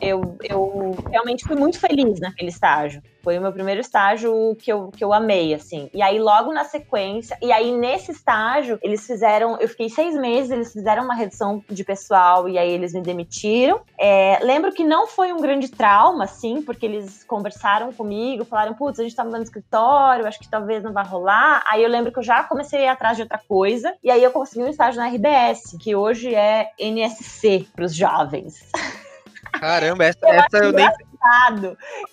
eu, eu realmente fui muito feliz naquele estágio. Foi o meu primeiro estágio que eu, que eu amei, assim. E aí, logo na sequência, e aí nesse estágio, eles fizeram. Eu fiquei seis meses, eles fizeram uma redução de pessoal e aí eles me demitiram. É, lembro que não foi um grande trauma, assim, porque eles conversaram comigo, falaram: putz, a gente tá mudando escritório, acho que talvez não vai rolar. Aí eu lembro que eu já comecei a ir atrás de outra coisa, e aí eu consegui um estágio na RBS, que hoje é NSC para os jovens. Caramba, essa eu, essa eu nem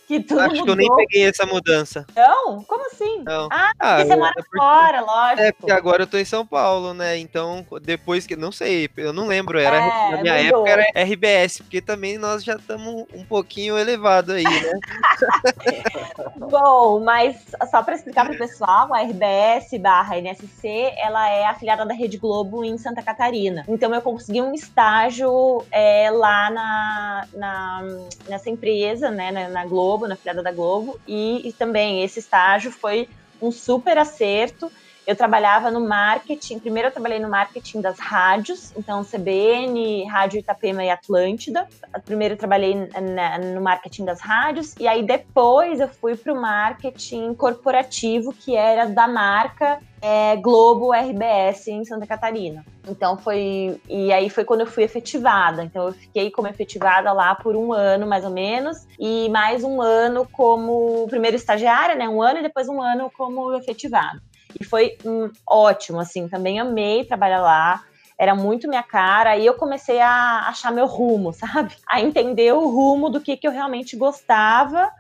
que tudo Acho mudou. que eu nem peguei essa mudança. Não? Como assim? Não. Ah, ah você mora é porque, fora, lógico. É, porque agora eu tô em São Paulo, né? Então, depois que. Não sei, eu não lembro. Era, é, na minha mudou. época era RBS, porque também nós já estamos um pouquinho elevado aí, né? Bom, mas só para explicar para o pessoal, a RBS barra NSC, ela é afiliada da Rede Globo em Santa Catarina. Então eu consegui um estágio é, lá na, na, nessa empresa né, na, na Globo, na filiada da Globo, e, e também esse estágio foi um super acerto. Eu trabalhava no marketing, primeiro eu trabalhei no marketing das rádios, então CBN, Rádio Itapema e Atlântida. Primeiro eu trabalhei na, no marketing das rádios, e aí depois eu fui para o marketing corporativo, que era da marca é, Globo RBS em Santa Catarina. Então foi. E aí foi quando eu fui efetivada. Então eu fiquei como efetivada lá por um ano, mais ou menos, e mais um ano como primeiro estagiária, né? Um ano e depois um ano como efetivada. E foi hum, ótimo, assim, também amei trabalhar lá era muito minha cara, e eu comecei a achar meu rumo, sabe? A entender o rumo do que, que eu realmente gostava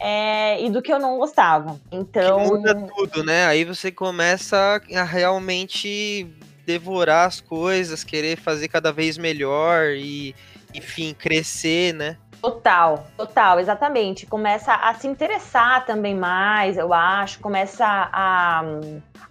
é, e do que eu não gostava. Então. Que muda tudo, né? Aí você começa a realmente devorar as coisas, querer fazer cada vez melhor e, enfim, crescer, né? Total, total, exatamente. Começa a se interessar também mais, eu acho, começa a,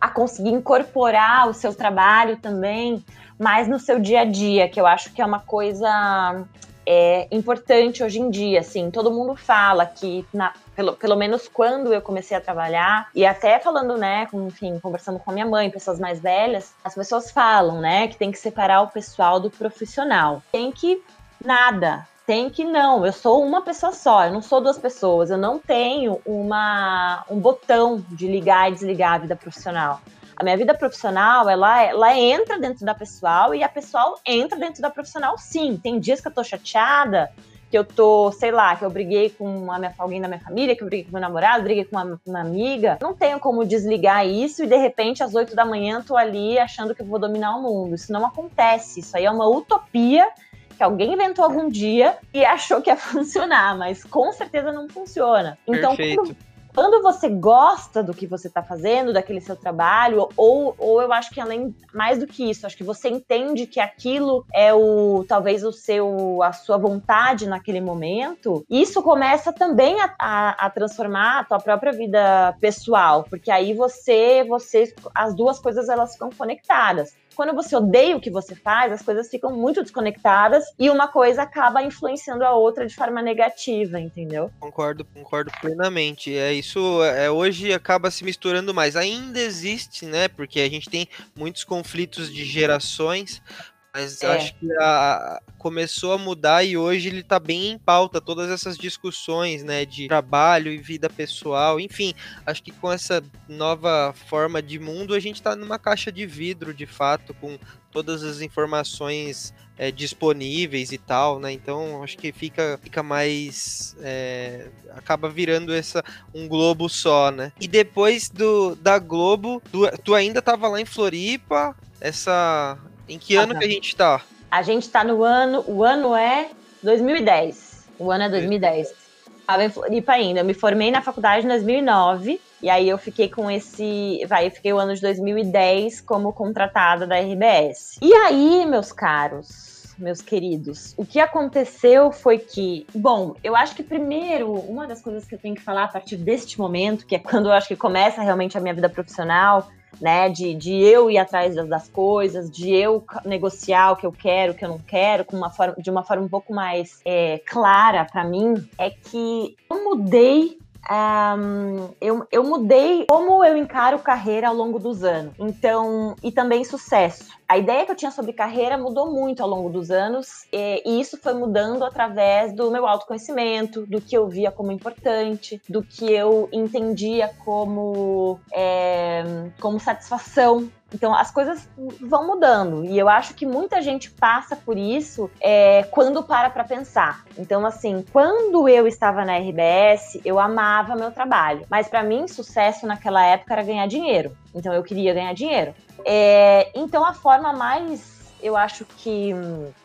a conseguir incorporar o seu trabalho também mais no seu dia a dia, que eu acho que é uma coisa é importante hoje em dia, assim, todo mundo fala que, na, pelo, pelo menos quando eu comecei a trabalhar, e até falando, né, com, enfim, conversando com a minha mãe, pessoas mais velhas, as pessoas falam, né, que tem que separar o pessoal do profissional. Tem que nada, tem que não, eu sou uma pessoa só, eu não sou duas pessoas, eu não tenho uma, um botão de ligar e desligar a vida profissional. A minha vida profissional, ela, ela entra dentro da pessoal e a pessoal entra dentro da profissional sim. Tem dias que eu tô chateada, que eu tô, sei lá, que eu briguei com minha, alguém da minha família, que eu briguei com meu namorado, briguei com uma, uma, amiga. Não tenho como desligar isso e de repente às oito da manhã tô ali achando que eu vou dominar o mundo. Isso não acontece. Isso aí é uma utopia que alguém inventou algum dia e achou que ia funcionar, mas com certeza não funciona. Então, quando, quando, você gosta do que você está fazendo, daquele seu trabalho, ou, ou eu acho que além mais do que isso, acho que você entende que aquilo é o talvez o seu a sua vontade naquele momento, isso começa também a, a, a transformar a tua própria vida pessoal, porque aí você, você as duas coisas elas ficam conectadas quando você odeia o que você faz, as coisas ficam muito desconectadas e uma coisa acaba influenciando a outra de forma negativa, entendeu? Concordo, concordo plenamente. É isso, é, hoje acaba se misturando mais. Ainda existe, né? Porque a gente tem muitos conflitos de gerações, mas é. acho que a, começou a mudar e hoje ele está bem em pauta, todas essas discussões, né, de trabalho e vida pessoal, enfim, acho que com essa nova forma de mundo a gente está numa caixa de vidro, de fato, com todas as informações é, disponíveis e tal, né? Então acho que fica, fica mais. É, acaba virando essa, um globo só, né? E depois do, da Globo, tu, tu ainda estava lá em Floripa, essa em que ano que a gente tá? A gente tá no ano, o ano é 2010. O ano é 2010. Estava em Floripa ainda. Eu me formei na faculdade em 2009. E aí eu fiquei com esse. Vai, eu fiquei o ano de 2010 como contratada da RBS. E aí, meus caros, meus queridos, o que aconteceu foi que, bom, eu acho que primeiro, uma das coisas que eu tenho que falar a partir deste momento, que é quando eu acho que começa realmente a minha vida profissional, né? De, de eu ir atrás das, coisas, de eu negociar o que eu quero, o que eu não quero, com uma forma, de uma forma um pouco mais é, clara para mim, é que eu mudei um, eu, eu mudei como eu encaro carreira ao longo dos anos. Então, e também sucesso. A ideia que eu tinha sobre carreira mudou muito ao longo dos anos, e, isso foi mudando através do meu autoconhecimento, do que eu via como importante, do que eu entendia como, é, como satisfação então as coisas vão mudando e eu acho que muita gente passa por isso é, quando para para pensar. Então assim, quando eu estava na RBS, eu amava meu trabalho, mas para mim sucesso naquela época era ganhar dinheiro. Então eu queria ganhar dinheiro. É, então a forma mais eu acho que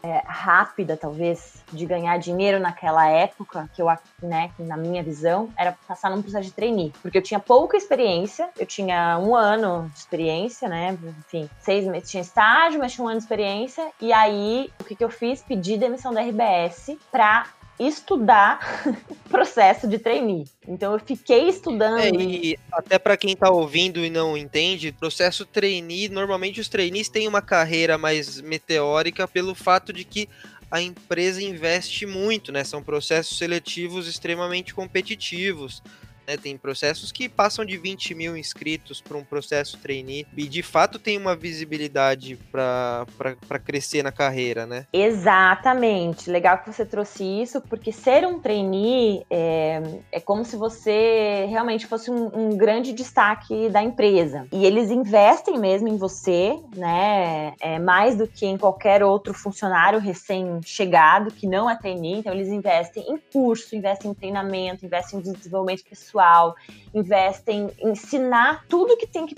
é, rápida, talvez, de ganhar dinheiro naquela época, que eu, né, na minha visão, era passar num processo de trainee. Porque eu tinha pouca experiência, eu tinha um ano de experiência, né? Enfim, seis meses tinha estágio, mas tinha um ano de experiência. E aí, o que, que eu fiz? Pedi demissão da RBS pra estudar processo de trainee. Então eu fiquei estudando. É, e até para quem tá ouvindo e não entende, processo trainee, normalmente os trainees têm uma carreira mais meteórica pelo fato de que a empresa investe muito, né? São processos seletivos extremamente competitivos. Né? Tem processos que passam de 20 mil inscritos para um processo trainee e de fato tem uma visibilidade para crescer na carreira, né? Exatamente. Legal que você trouxe isso, porque ser um trainee é, é como se você realmente fosse um, um grande destaque da empresa. E eles investem mesmo em você, né? É, mais do que em qualquer outro funcionário recém-chegado que não é trainee. Então, eles investem em curso, investem em treinamento, investem em desenvolvimento pessoal pessoal, investem em ensinar tudo que tem que,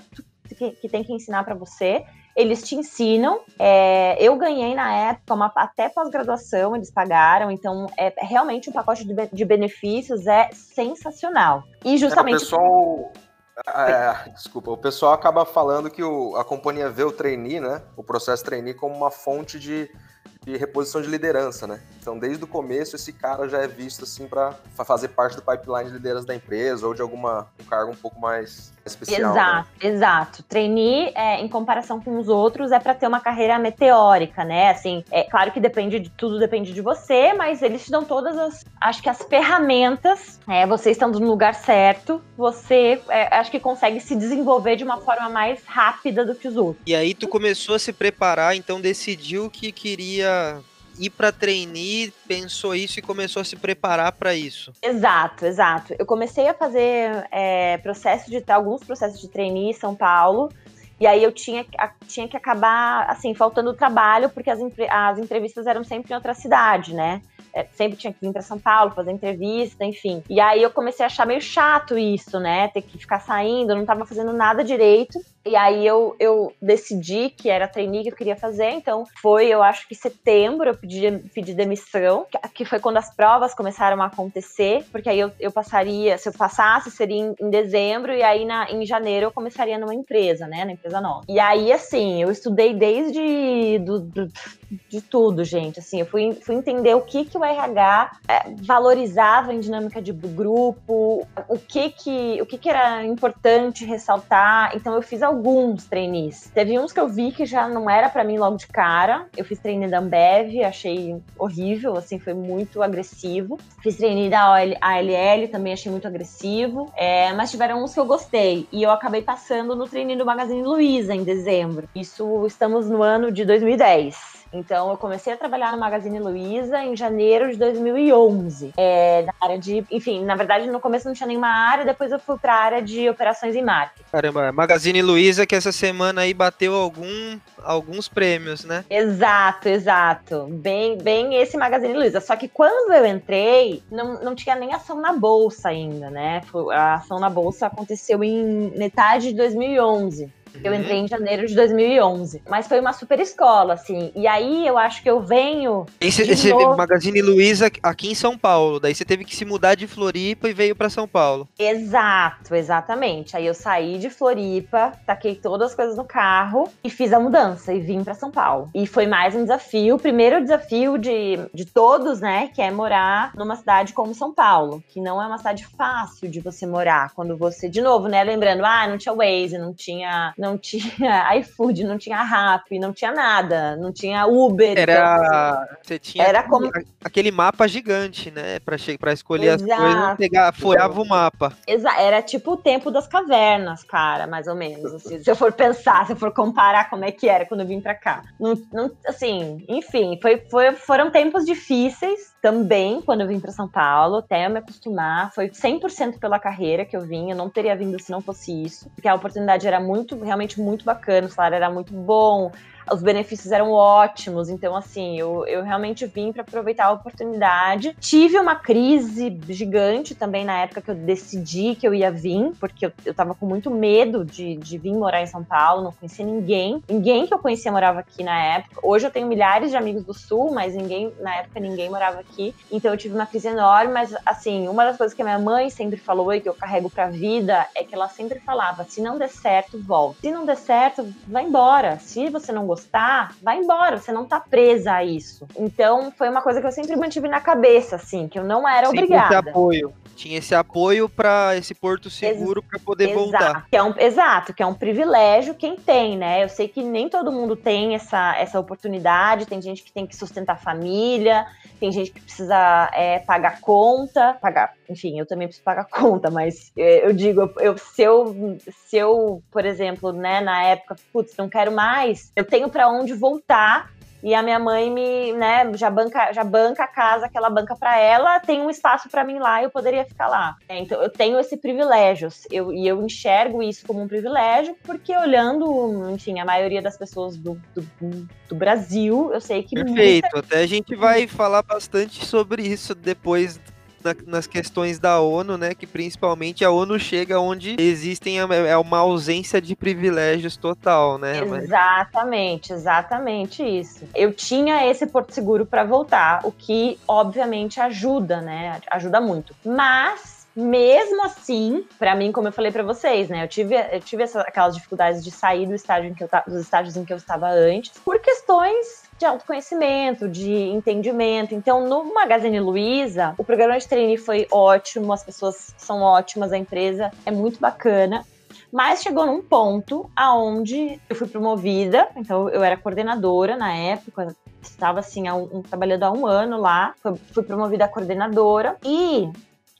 que, que tem que ensinar para você. Eles te ensinam. É, eu ganhei na época uma, até pós-graduação, eles pagaram. Então, é realmente um pacote de, de benefícios é sensacional. E justamente. É, o pessoal, é, desculpa, o pessoal acaba falando que o, a companhia vê o trainee, né? O processo trainee como uma fonte de de reposição de liderança, né? Então, desde o começo, esse cara já é visto assim para fazer parte do pipeline de liderança da empresa ou de alguma um cargo um pouco mais especial. Né? Exato, né? exato. Trainee, é, em comparação com os outros, é para ter uma carreira meteórica, né? Assim, é claro que depende de tudo, depende de você, mas eles te dão todas as, acho que as ferramentas. É, você estando no lugar certo, você é, acho que consegue se desenvolver de uma forma mais rápida do que os outros. E aí tu começou a se preparar, então decidiu que queria ir para trainee, pensou isso e começou a se preparar para isso. Exato, exato. Eu comecei a fazer é, processo de alguns processos de trainee em São Paulo. E aí eu tinha, tinha que acabar, assim, faltando trabalho, porque as, as entrevistas eram sempre em outra cidade, né? É, sempre tinha que vir para São Paulo fazer entrevista, enfim. E aí eu comecei a achar meio chato isso, né? Ter que ficar saindo, não estava fazendo nada direito. E aí eu, eu decidi que era trainee que eu queria fazer, então foi, eu acho que setembro, eu pedi, pedi demissão, que foi quando as provas começaram a acontecer, porque aí eu, eu passaria, se eu passasse, seria em, em dezembro, e aí na, em janeiro eu começaria numa empresa, né, na empresa nova. E aí, assim, eu estudei desde do, do, de tudo, gente, assim, eu fui, fui entender o que que o RH é, valorizava em dinâmica de grupo, o que que, o que que era importante ressaltar, então eu fiz alguns trainees. Teve uns que eu vi que já não era para mim logo de cara. Eu fiz trainee da Ambev, achei horrível, assim, foi muito agressivo. Fiz trainee da ALL, também achei muito agressivo. É, mas tiveram uns que eu gostei. E eu acabei passando no trainee do Magazine Luiza em dezembro. Isso estamos no ano de 2010. Então, eu comecei a trabalhar no Magazine Luiza em janeiro de 2011. É, na área de. Enfim, na verdade, no começo não tinha nenhuma área, depois eu fui para a área de operações e marketing. Caramba, Magazine Luiza que essa semana aí bateu algum, alguns prêmios, né? Exato, exato. Bem, bem esse Magazine Luiza. Só que quando eu entrei, não, não tinha nem ação na bolsa ainda, né? A ação na bolsa aconteceu em metade de 2011. Eu entrei em janeiro de 2011. Mas foi uma super escola, assim. E aí eu acho que eu venho. Esse, esse novo- Magazine Luiza aqui em São Paulo. Daí você teve que se mudar de Floripa e veio pra São Paulo. Exato, exatamente. Aí eu saí de Floripa, taquei todas as coisas no carro e fiz a mudança e vim pra São Paulo. E foi mais um desafio, o primeiro desafio de, de todos, né, que é morar numa cidade como São Paulo, que não é uma cidade fácil de você morar. Quando você, de novo, né, lembrando, ah, não tinha Waze, não tinha, não tinha iFood, não tinha Rappi, não tinha nada, não tinha Uber. então, assim, Era. Você tinha Era aquele, como- aquele mapa gigante, né? Pra, che- pra escolher as Exato. coisas, pegar, furava o mapa. Era tipo o tempo das cavernas, cara, mais ou menos. assim. se eu for pensar, se eu for comparar como é que era quando eu vim pra cá. Não, não- assim, enfim, foi, foi- foram tempos difíceis também quando eu vim pra São Paulo, até eu me acostumar. Foi 100% pela carreira que eu vim, eu não teria vindo se não fosse isso, porque a oportunidade era muito, realmente muito bacana, o salário era muito bom. Os benefícios eram ótimos, então assim, eu, eu realmente vim para aproveitar a oportunidade. Tive uma crise gigante também na época que eu decidi que eu ia vir, porque eu, eu tava com muito medo de, de vir morar em São Paulo, não conhecia ninguém. Ninguém que eu conhecia morava aqui na época. Hoje eu tenho milhares de amigos do Sul, mas ninguém, na época, ninguém morava aqui. Então eu tive uma crise enorme, mas assim, uma das coisas que a minha mãe sempre falou e que eu carrego pra vida é que ela sempre falava: se não der certo, volta. Se não der certo, vai embora. Se você não gostar, vai embora. Você não tá presa a isso. Então foi uma coisa que eu sempre mantive na cabeça, assim, que eu não era Sempre esse obrigada. apoio. Tinha esse apoio pra esse porto seguro pra poder voltar. Exato, que é um, exato, que é um privilégio quem tem, né? Eu sei que nem todo mundo tem essa, essa oportunidade, tem gente que tem que sustentar a família, tem gente que precisa é, pagar conta, pagar, enfim, eu também preciso pagar conta, mas é, eu digo, eu- se, eu, se eu, por exemplo, né, na época, putz, não quero mais, eu tenho para onde voltar e a minha mãe me, né, já banca, já banca a casa que ela banca para ela, tem um espaço para mim lá, eu poderia ficar lá. É, então eu tenho esse privilégio, eu, e eu enxergo isso como um privilégio, porque olhando, enfim, a maioria das pessoas do, do, do Brasil, eu sei que muita Perfeito. Até a gente vai falar bastante sobre isso depois na- nas questões da ONU, né? Que principalmente a ONU chega onde existem é uma ausência de privilégios total, né? Mas- Exatamente, exatamente isso. Eu tinha esse porto seguro para voltar, o que obviamente ajuda, né? Ajuda muito. Mas mesmo assim, para mim, como eu falei para vocês, né? Eu tive, eu tive essa- aquelas dificuldades de sair do estágio em que eu dos estágios em que eu estava antes, por questões de autoconhecimento, de entendimento. Então, no Magazine Luiza, o programa de trainee foi ótimo, as pessoas são ótimas, a empresa é muito bacana. Mas chegou num ponto aonde eu fui promovida, então eu era coordenadora na época, estava assim, um- trabalhando há um ano lá, fui, fui promovida a coordenadora e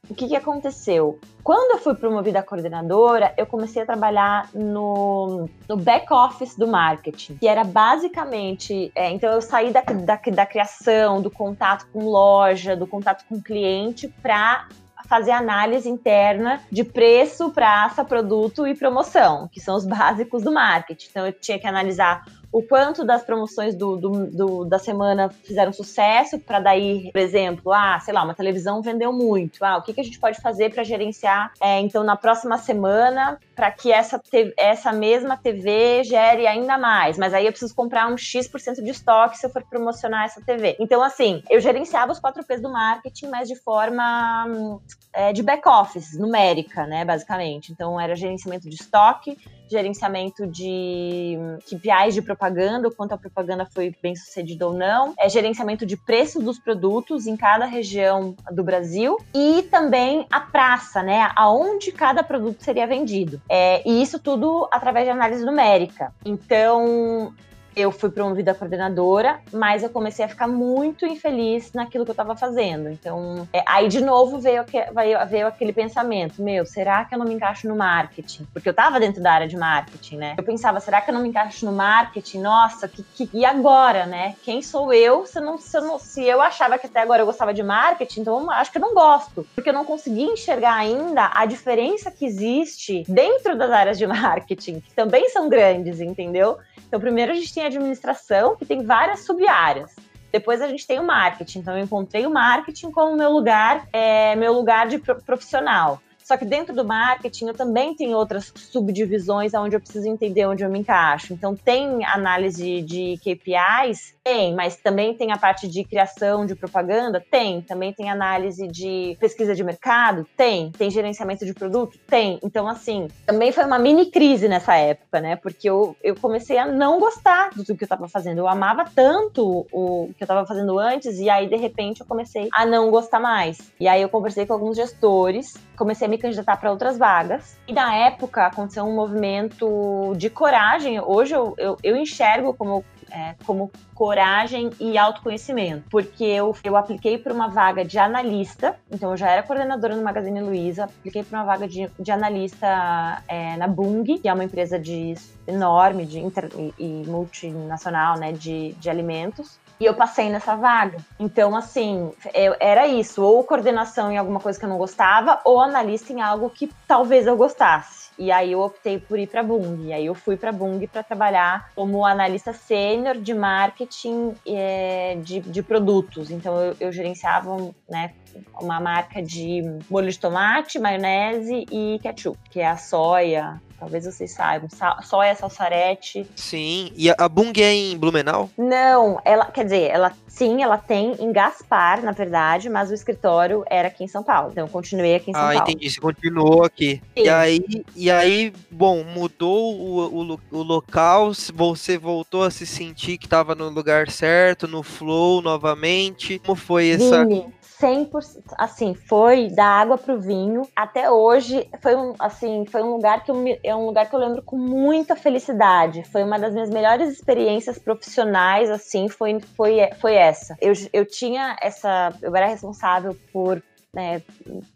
o que, que aconteceu? Quando eu fui promovida a coordenadora, eu comecei a trabalhar no, no back office do marketing, que era basicamente. é, então, eu saí da, da, da criação, do contato com loja, do contato com cliente, para fazer análise interna de preço, praça, produto e promoção, que são os básicos do marketing. Então, eu tinha que analisar o quanto das promoções do, do- do- da semana fizeram sucesso, para daí, por exemplo, ah, sei lá, uma televisão vendeu muito. Ah, o que, que a gente pode fazer para gerenciar, é, então, na próxima semana, para que essa, te- essa mesma TV gere ainda mais. Mas aí eu preciso comprar um X% de estoque se eu for promocionar essa TV. Então, assim, eu gerenciava os 4 P's do marketing, mas de forma hum, é, de back-office, numérica, né, basicamente. Então, era gerenciamento de estoque, gerenciamento de KPIs de propaganda, o quanto a propaganda foi bem sucedida ou não, é gerenciamento de preço dos produtos em cada região do Brasil e também a praça, né, aonde cada produto seria vendido. É, e isso tudo através de análise numérica. Então, eu fui promovida a coordenadora, mas eu comecei a ficar muito infeliz naquilo que eu estava fazendo. Então, é, aí de novo veio, veio, veio aquele pensamento: meu, será que eu não me encaixo no marketing? Porque eu estava dentro da área de marketing, né? Eu pensava: será que eu não me encaixo no marketing? Nossa, que, que- e agora, né? Quem sou eu se, eu não, se, eu não- se eu achava que até agora eu gostava de marketing? Então, acho que eu não gosto. Porque eu não consegui enxergar ainda a diferença que existe dentro das áreas de marketing, que também são grandes, entendeu? Então, primeiro a gente tem administração, que tem várias sub-áreas. Depois a gente tem o marketing. Então, eu encontrei o marketing como meu lugar, é, meu lugar de pro- profissional. Só que dentro do marketing eu também tenho outras subdivisões onde eu preciso entender onde eu me encaixo. Então tem análise de KPIs, tem, mas também tem a parte de criação de propaganda, tem. Também tem análise de pesquisa de mercado, tem. Tem gerenciamento de produto, tem. Então assim, também foi uma mini crise nessa época, né? Porque eu, eu comecei a não gostar do que eu estava fazendo. Eu amava tanto o que eu estava fazendo antes e aí de repente eu comecei a não gostar mais. E aí eu conversei com alguns gestores, comecei a me candidatar para outras vagas. E na época aconteceu um movimento de coragem. Hoje eu, eu, eu enxergo como é, como coragem e autoconhecimento, porque eu, eu apliquei para uma vaga de analista, então eu já era coordenadora no Magazine Luiza, apliquei para uma vaga de, de analista é, na Bung, que é uma empresa de enorme de inter, e, e multinacional, né, de, de alimentos. E eu passei nessa vaga. Então, assim, eu, era isso: ou coordenação em alguma coisa que eu não gostava, ou analista em algo que talvez eu gostasse. E aí eu optei por ir para Bung. E aí eu fui para Bung para trabalhar como analista sênior de marketing é, de, de produtos. Então eu, eu gerenciava né, uma marca de molho de tomate, maionese e ketchup, que é a soia, Talvez vocês saibam. Soia salsarete. Sim. E a Bung é em Blumenau? Não, ela, quer dizer, ela sim, ela tem em Gaspar, na verdade, mas o escritório era aqui em São Paulo. Então eu continuei aqui em São ah, Paulo. Ah, entendi. Você continuou aqui. Sim. E aí, e aí, bom, mudou o, o, o local, você voltou a se sentir que estava no lugar certo, no flow novamente. Como foi essa. Vini 100%, assim, foi da água pro vinho. Até hoje foi um, assim, foi um lugar que eu é um lugar que eu lembro com muita felicidade. Foi uma das minhas melhores experiências profissionais, assim, foi foi foi essa. Eu, eu tinha essa, eu era responsável por né,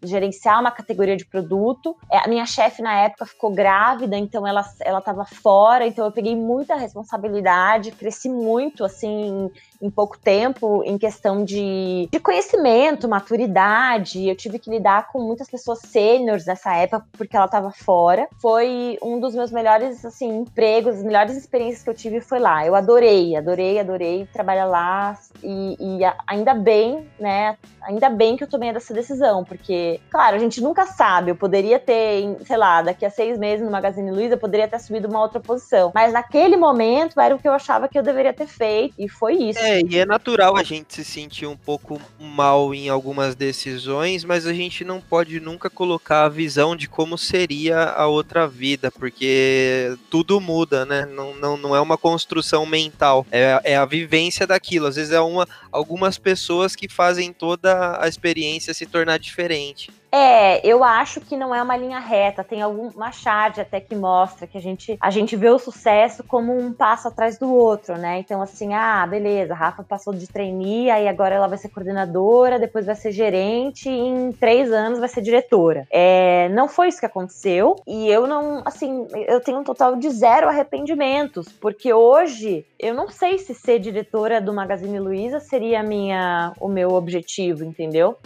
gerenciar uma categoria de produto. É, a minha chefe na época ficou grávida, então ela ela estava fora, então eu peguei muita responsabilidade, cresci muito assim em pouco tempo em questão de, de conhecimento, maturidade. Eu tive que lidar com muitas pessoas sêniores nessa época porque ela estava fora. Foi um dos meus melhores assim empregos, as melhores experiências que eu tive foi lá. Eu adorei, adorei, adorei trabalhar lá e, e ainda bem, né? Ainda bem que eu tomei essa decisão, porque, claro, a gente nunca sabe. Eu poderia ter, sei lá, daqui a seis meses no Magazine Luiza, eu poderia ter subido uma outra posição. Mas naquele momento era o que eu achava que eu deveria ter feito, e foi isso. É, e é natural a gente se sentir um pouco mal em algumas decisões, mas a gente não pode nunca colocar a visão de como seria a outra vida, porque tudo muda, né? Não, não, não é uma construção mental, é, é a vivência daquilo. Às vezes é uma, algumas pessoas que fazem toda a experiência se tornar diferente. É, eu acho que não é uma linha reta. Tem alguma charge até que mostra que a gente, a gente vê o sucesso como um passo atrás do outro, né? Então, assim, ah, beleza, a Rafa passou de trainee, aí agora ela vai ser coordenadora, depois vai ser gerente, e em três anos vai ser diretora. É, não foi isso que aconteceu, e eu não, assim, eu tenho um total de zero arrependimentos, porque hoje eu não sei se ser diretora do Magazine Luiza seria minha, o meu objetivo, entendeu?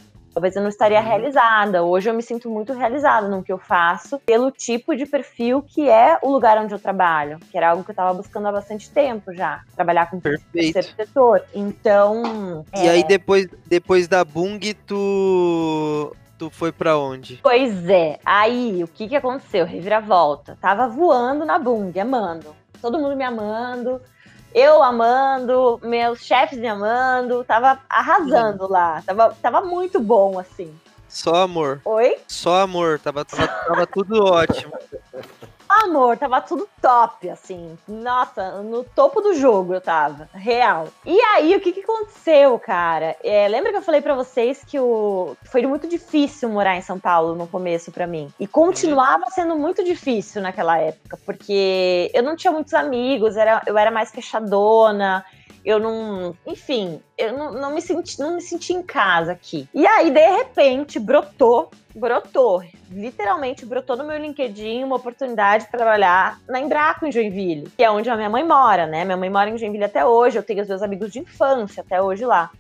Talvez eu não estaria uhum. realizada. Hoje eu me sinto muito realizada no que eu faço, pelo tipo de perfil que é o lugar onde eu trabalho, que era algo que eu estava buscando há bastante tempo já, trabalhar com Perfeito. terceiro setor. Então. E é... aí depois, depois da Bung, tu tu foi para onde? Pois é, aí o que que aconteceu? Reviravolta. Tava voando na Bung, amando. Todo mundo me amando eu amando, meus chefes me amando, tava arrasando lá. Tava, tava muito bom, assim. Só amor. Oi? Só amor, tava, tava, tava tudo ótimo. Amor, tava tudo top, assim. Nossa, no topo do jogo eu tava. Real. E aí, o que que aconteceu, cara? É, lembra que eu falei para vocês que o... foi muito difícil morar em São Paulo no começo para mim? E continuava sendo muito difícil naquela época, porque eu não tinha muitos amigos, era, eu era mais fechadona eu não, enfim, eu não, não, me senti, não me senti em casa aqui. E aí, de repente, brotou, brotou, literalmente brotou no meu LinkedIn uma oportunidade de trabalhar na Embraco em Joinville, que é onde a minha mãe mora, né? Minha mãe mora em Joinville até hoje, eu tenho os meus amigos de infância até hoje lá.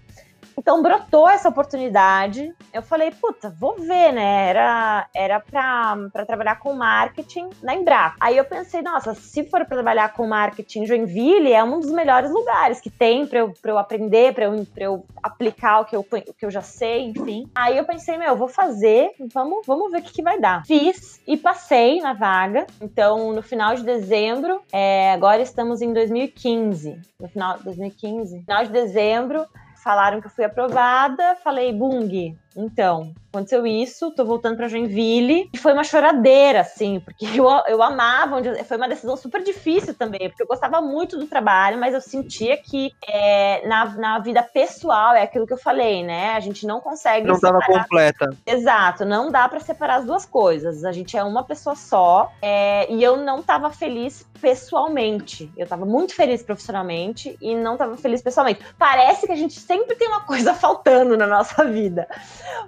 Então brotou essa oportunidade. Eu falei, puta, vou ver, né? Era, era pra, pra trabalhar com marketing na Embrapa. Aí eu pensei, nossa, se for pra trabalhar com marketing Joinville, é um dos melhores lugares que tem pra eu, pra eu aprender, pra eu, pra eu aplicar o que eu, o que eu já sei, enfim. Aí eu pensei, meu, vou fazer, vamos, vamos ver o que, que vai dar. Fiz e passei na vaga. Então, no final de dezembro, é, agora estamos em 2015. No final de 2015, final de dezembro, falaram que eu fui aprovada. Falei, Bung, então, aconteceu isso, tô voltando pra Joinville. E foi uma choradeira, assim, porque eu, eu amava, onde, foi uma decisão super difícil também, porque eu gostava muito do trabalho, mas eu sentia que é, na, na vida pessoal, é aquilo que eu falei, né? A gente não consegue. Não estava completa. Exato, não dá para separar as duas coisas. A gente é uma pessoa só, é, e eu não tava feliz pessoalmente. Eu tava muito feliz profissionalmente e não tava feliz pessoalmente. Parece que a gente sempre tem uma coisa faltando na nossa vida.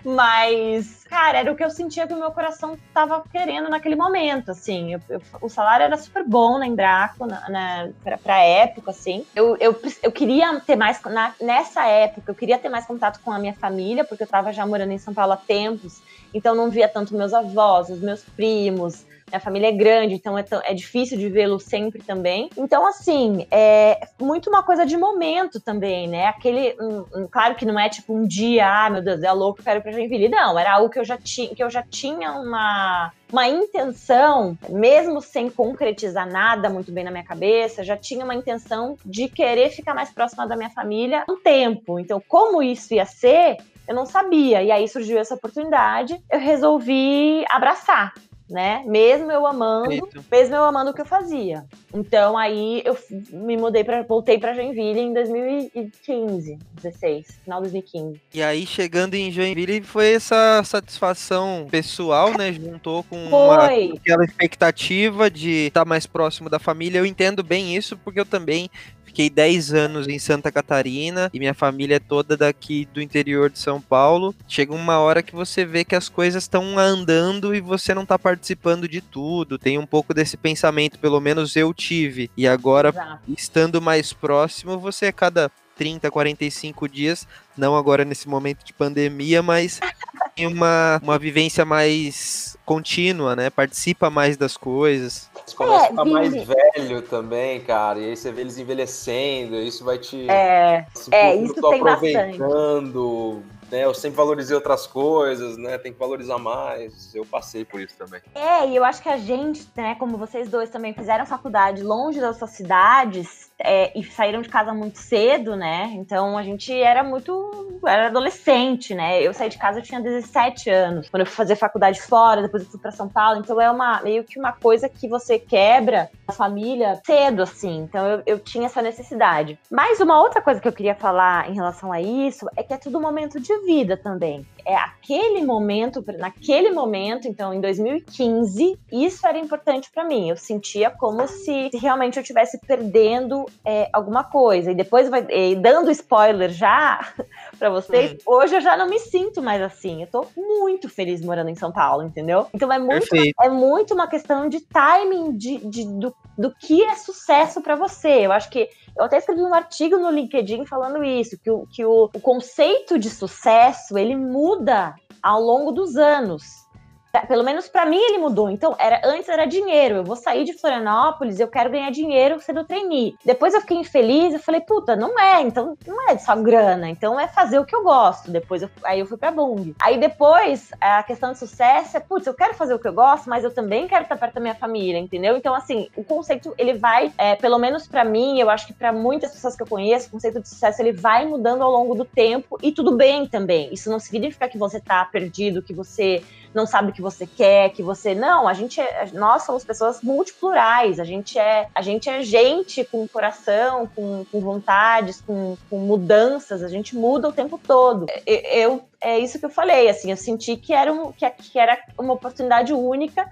Mas, cara, era o que eu sentia que o meu coração tava querendo naquele momento, assim. Eu, eu, o salário era super bom na Embraco, na, na, pra, pra época, assim. Eu, eu, eu queria ter mais, na, nessa época, eu queria ter mais contato com a minha família, porque eu tava já morando em São Paulo há tempos, então não via tanto meus avós, os meus primos, minha família é grande, então é, é difícil de vê-lo sempre também. Então, assim, é muito uma coisa de momento também, né? Aquele. Um, um, claro que não é tipo um dia, ah, meu Deus, é louco, eu quero ir pra Joinville. Não, era algo que eu já tinha, que eu já tinha uma uma intenção, mesmo sem concretizar nada muito bem na minha cabeça, já tinha uma intenção de querer ficar mais próxima da minha família um tempo. Então, como isso ia ser, eu não sabia. E aí surgiu essa oportunidade, eu resolvi abraçar né? Mesmo eu amando, Eita. mesmo eu amando o que eu fazia. Então aí eu me mudei para voltei para Joinville em 2015, 16, final de 2015. E aí chegando em Joinville foi essa satisfação pessoal, né? Juntou com uma, aquela expectativa de estar mais próximo da família. Eu entendo bem isso porque eu também Fiquei 10 anos em Santa Catarina e minha família é toda daqui do interior de São Paulo. Chega uma hora que você vê que as coisas estão andando e você não está participando de tudo. Tem um pouco desse pensamento, pelo menos eu tive. E agora, Exato. estando mais próximo, você a cada 30, 45 dias, não agora nesse momento de pandemia, mas tem uma, uma vivência mais contínua, né? Participa mais das coisas. Você começa é, a ficar mais velho também, cara. E aí você vê eles envelhecendo, isso vai te. É, é isso tem aproveitando. Bastante. Né, eu sempre valorizei outras coisas, né? Tem que valorizar mais. Eu passei por isso também. É, e eu acho que a gente, né, como vocês dois também fizeram faculdade longe das suas cidades, é, e saíram de casa muito cedo, né? Então a gente era muito. era adolescente, né? Eu saí de casa, eu tinha 17 anos. Quando eu fui fazer faculdade fora, depois eu fui pra São Paulo. Então é uma meio que uma coisa que você quebra a família cedo, assim. Então eu, eu tinha essa necessidade. Mas uma outra coisa que eu queria falar em relação a isso é que é tudo momento de vida também é aquele momento, naquele momento, então em 2015, isso era importante para mim. Eu sentia como se, se realmente eu estivesse perdendo é, alguma coisa. E depois, vai, e dando spoiler já para vocês, hoje eu já não me sinto mais assim. Eu tô muito feliz morando em São Paulo, entendeu? Então é muito, é muito uma questão de timing de, de do, do que é sucesso para você. Eu acho que eu até escrevi um artigo no LinkedIn falando isso, que o, que o, o conceito de sucesso ele muda ao longo dos anos. Pelo menos para mim ele mudou. Então, era antes era dinheiro. Eu vou sair de Florianópolis, eu quero ganhar dinheiro sendo trainee. Depois eu fiquei infeliz, eu falei, puta, não é, então não é só grana, então é fazer o que eu gosto. Depois eu, aí eu fui pra Bung. Aí depois a questão de sucesso é, putz, eu quero fazer o que eu gosto, mas eu também quero estar perto da minha família, entendeu? Então, assim, o conceito ele vai, é, pelo menos para mim, eu acho que para muitas pessoas que eu conheço, o conceito de sucesso ele vai mudando ao longo do tempo e tudo bem também. Isso não significa que você tá perdido, que você não sabe o que você quer, que você não, a gente é, nós somos pessoas multiplurais, a gente é a gente é gente com coração, com, com vontades, com, com mudanças, a gente muda o tempo todo. Eu é isso que eu falei, assim, eu senti que era, um, que, que era uma oportunidade única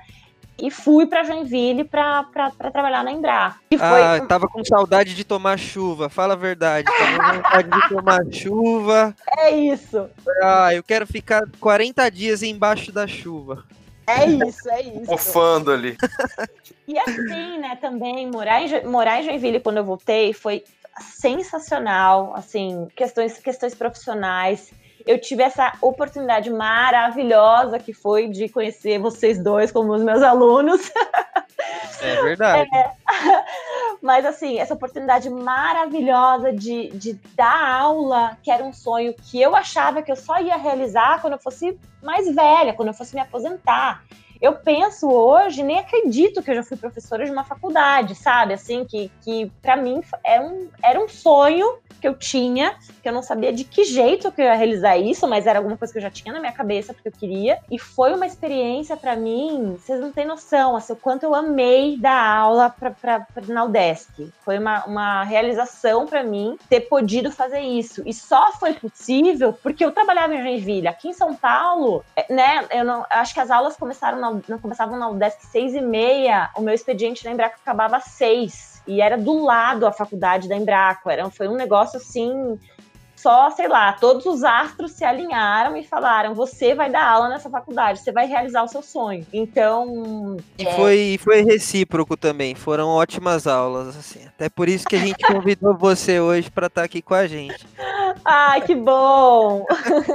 e fui para Joinville para trabalhar na Embraer. Ah, tava com saudade de tomar chuva, fala a verdade. Tava com vontade de tomar chuva. É isso. Ah, eu quero ficar 40 dias embaixo da chuva. É isso, é isso. Mofando ali. E assim, né, também, morar em, morar em Joinville quando eu voltei foi sensacional, assim, questões, questões profissionais. Eu tive essa oportunidade maravilhosa que foi de conhecer vocês dois como os meus alunos. É verdade. É, mas assim, essa oportunidade maravilhosa de, de dar aula, que era um sonho que eu achava que eu só ia realizar quando eu fosse mais velha, quando eu fosse me aposentar eu penso hoje, nem acredito que eu já fui professora de uma faculdade, sabe? Assim, que, que para mim era um, era um sonho que eu tinha, que eu não sabia de que jeito que eu ia realizar isso, mas era alguma coisa que eu já tinha na minha cabeça porque eu queria. E foi uma experiência para mim, vocês não têm noção, assim, o quanto eu amei dar aula para na UDESC. Foi uma, uma realização para mim ter podido fazer isso. E só foi possível porque eu trabalhava em Joinville. Aqui em São Paulo, é, né, eu não acho que as aulas começaram na não começavam na UDESC seis e meia, o meu expediente na Embraco acabava às seis. E era do lado a faculdade da Embraco. Era, foi um negócio assim, só, sei lá, todos os astros se alinharam e falaram: você vai dar aula nessa faculdade, você vai realizar o seu sonho. Então. E é... foi, foi recíproco também, foram ótimas aulas, assim. Até por isso que a gente convidou você hoje para estar tá aqui com a gente. Ai, que bom!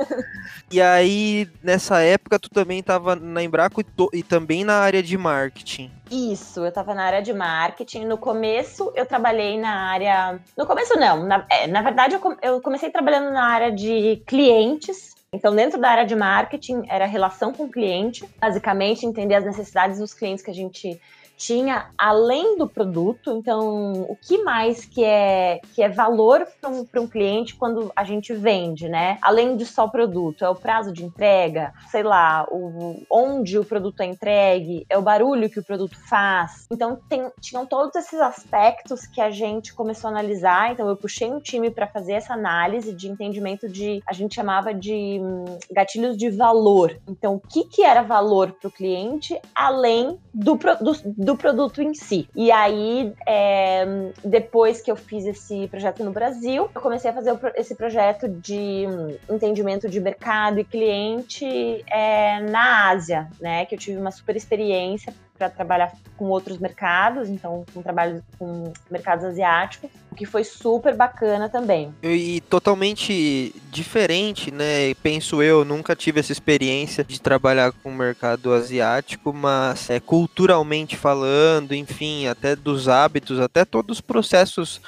E aí, nessa época, tu também estava na Embraco e, to, e, também na área de marketing. Isso, eu estava na área de marketing. No começo, eu trabalhei na área. No começo, não. Na, é, na verdade, eu, eu comecei trabalhando na área de clientes. Então, dentro da área de marketing, era relação com o cliente, basicamente entender as necessidades dos clientes que a gente tinha além do produto, então o que mais que é que é valor para um, um cliente quando a gente vende, né? Além de só produto, é o prazo de entrega, sei lá, o, onde o produto é entregue, é o barulho que o produto faz. Então tem, tinham todos esses aspectos que a gente começou a analisar. Então eu puxei um time para fazer essa análise de entendimento de a gente chamava de hum, gatilhos de valor. Então o que que era valor para o cliente além do, do do produto em si. E aí, é, depois que eu fiz esse projeto no Brasil, eu comecei a fazer esse projeto de entendimento de mercado e cliente é, na Ásia, né? Que eu tive uma super experiência para trabalhar com outros mercados, então com trabalho com mercados asiáticos, o que foi super bacana também. E totalmente diferente, né? Penso eu, nunca tive essa experiência de trabalhar com o mercado asiático, mas é, culturalmente falando, enfim, até dos hábitos, até todos os processos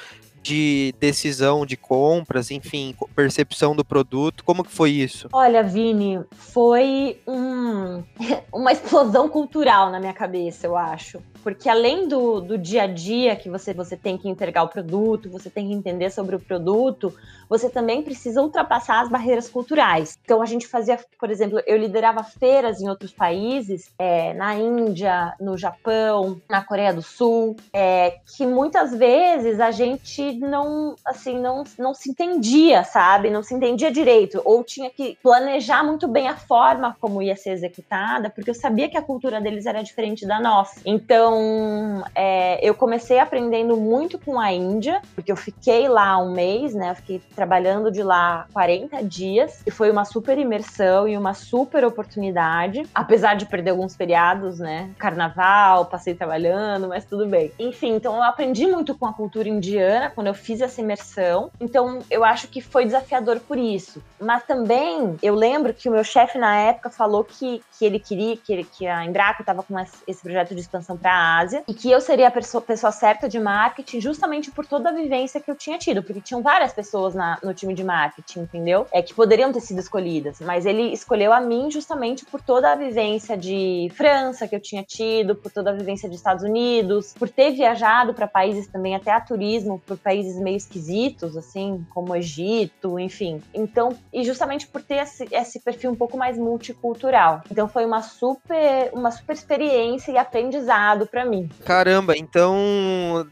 de decisão de compras, enfim, percepção do produto? Como que foi isso? Olha, Vini, foi um, uma explosão cultural na minha cabeça, eu acho. Porque além do, do dia a dia que você, você tem que entregar o produto, você tem que entender sobre o produto, você também precisa ultrapassar as barreiras culturais. Então a gente fazia, por exemplo, eu liderava feiras em outros países, é, na Índia, no Japão, na Coreia do Sul, é, que muitas vezes a gente não, assim, não, não se entendia, sabe? Não se entendia direito, ou tinha que planejar muito bem a forma como ia ser executada, porque eu sabia que a cultura deles era diferente da nossa. Então, é, eu comecei aprendendo muito com a Índia, porque eu fiquei lá um mês, né? Eu fiquei trabalhando de lá 40 dias, e foi uma super imersão e uma super oportunidade, apesar de perder alguns feriados, né? Carnaval, passei trabalhando, mas tudo bem. Enfim, então eu aprendi muito com a cultura indiana quando eu fiz essa imersão. Então, eu acho que foi desafiador por isso. Mas também, eu lembro que o meu chefe na época falou que, que ele queria, que, ele, que a Embraco estava com esse projeto de expansão para a Ásia e que eu seria a pessoa, pessoa certa de marketing justamente por toda a vivência que eu tinha tido, porque tinham várias pessoas na, no time de marketing, entendeu? É que poderiam ter sido escolhidas, mas ele escolheu a mim justamente por toda a vivência de França que eu tinha tido, por toda a vivência de Estados Unidos, por ter viajado para países também até a turismo, por países meio esquisitos, assim, como Egito, enfim. Então, e justamente por ter esse, esse perfil um pouco mais multicultural. Então foi uma super, uma super experiência e aprendizado para mim. Caramba, então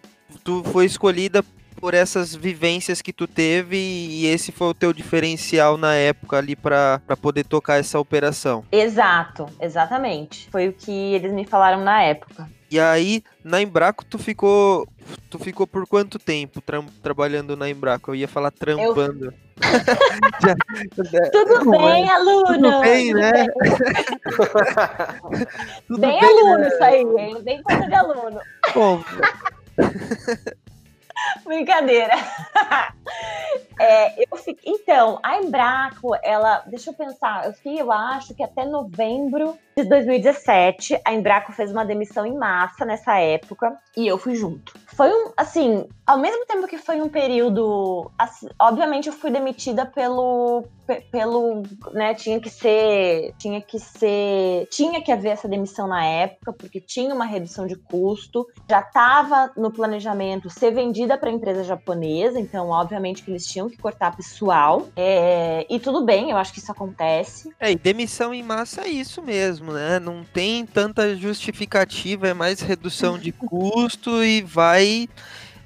tu foi escolhida por essas vivências que tu teve e esse foi o teu diferencial na época ali para poder tocar essa operação. Exato, exatamente. Foi o que eles me falaram na época. E aí, na Embraco, tu ficou. Tu ficou por quanto tempo tra trabalhando na Embraco? Eu ia falar trampando. Eu... Já... Tudo bem, aluno. Tudo bem, Tudo né? Bem, Tudo bem, bem aluno né? isso aí, hein? Bem coisa de aluno. Bom. Brincadeira. É, eu fiquei, então, a Embraco, ela, deixa eu pensar, eu fiquei, eu acho que até novembro de 2017, a Embraco fez uma demissão em massa nessa época e eu fui junto. Foi um, assim, ao mesmo tempo que foi um período, assim, obviamente eu fui demitida pelo, pelo, né, tinha que ser, tinha que ser, tinha que haver essa demissão na época, porque tinha uma redução de custo, já estava no planejamento ser vendida para empresa japonesa, então obviamente que eles tinham que cortar pessoal, é, e tudo bem, eu acho que isso acontece. É, e demissão em massa é isso mesmo, né, não tem tanta justificativa, é mais redução de custo e vai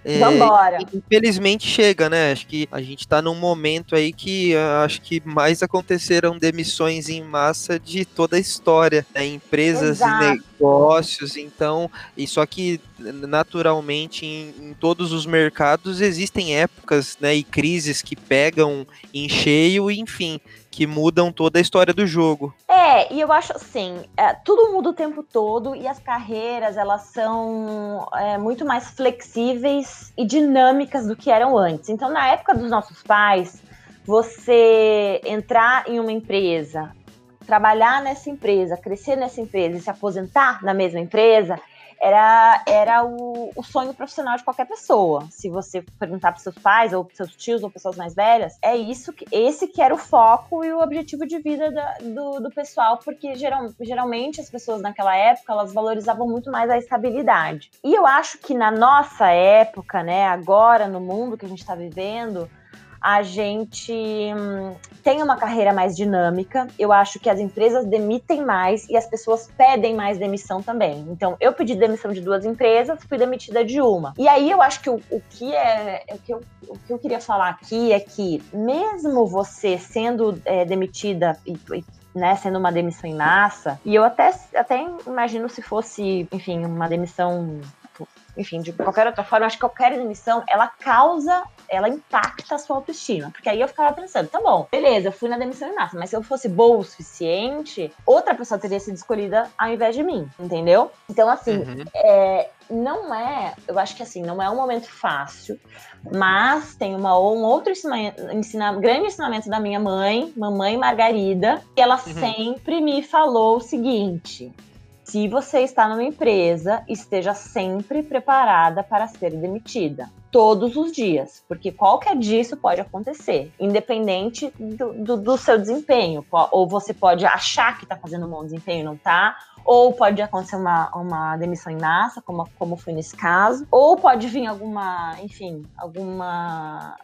é, Vambora. Infelizmente chega, né? Acho que a gente tá num momento aí que uh, acho que mais aconteceram demissões em massa de toda a história, né? Empresas Exato. e negócios, então, e só que naturalmente em, em, todos os mercados existem épocas, né, e crises que pegam em cheio, enfim, que mudam toda a história do jogo. É, e eu acho assim, é, tudo muda o tempo todo e as carreiras elas são é, muito mais flexíveis e dinâmicas do que eram antes. Então, na época dos nossos pais, você entrar em uma empresa, trabalhar nessa empresa, crescer nessa empresa e se aposentar na mesma empresa era, era o, o, sonho profissional de qualquer pessoa. Se você perguntar para seus pais, ou seus tios, ou pessoas mais velhas, é isso que esse que era o foco e o objetivo de vida da, do, do pessoal, porque geral, geralmente as pessoas naquela época elas valorizavam muito mais a estabilidade. E eu acho que na nossa época, né, agora no mundo que a gente está vivendo, a gente hum, tem uma carreira mais dinâmica. Eu acho que as empresas demitem mais e as pessoas pedem mais demissão também. Então, eu pedi demissão de duas empresas, fui demitida de uma. E aí eu acho que o, o que é que, eu, o que eu queria falar aqui é que mesmo você sendo é, demitida e, e né, sendo uma demissão em massa, e eu até, até imagino se fosse, enfim, uma demissão enfim, de qualquer outra forma, acho que qualquer demissão, ela causa, ela impacta a sua autoestima. Porque aí eu ficava pensando, tá bom, beleza, eu fui na demissão em massa, mas se eu fosse boa o suficiente, outra pessoa teria sido escolhida ao invés de mim, entendeu? Então, assim, uhum. é, não é, eu acho que assim, não é um momento fácil, mas tem uma, um outro ensina, grande ensinamento da minha mãe, mamãe Margarida, que ela uhum. sempre me falou o seguinte: se você está numa empresa, esteja sempre preparada para ser demitida. Todos os dias, porque qualquer dia isso pode acontecer, independente do, do, do seu desempenho. Ou você pode achar que está fazendo um bom desempenho e não está, ou pode acontecer uma, uma demissão em massa, como, como foi nesse caso, ou pode vir alguma, enfim, alguma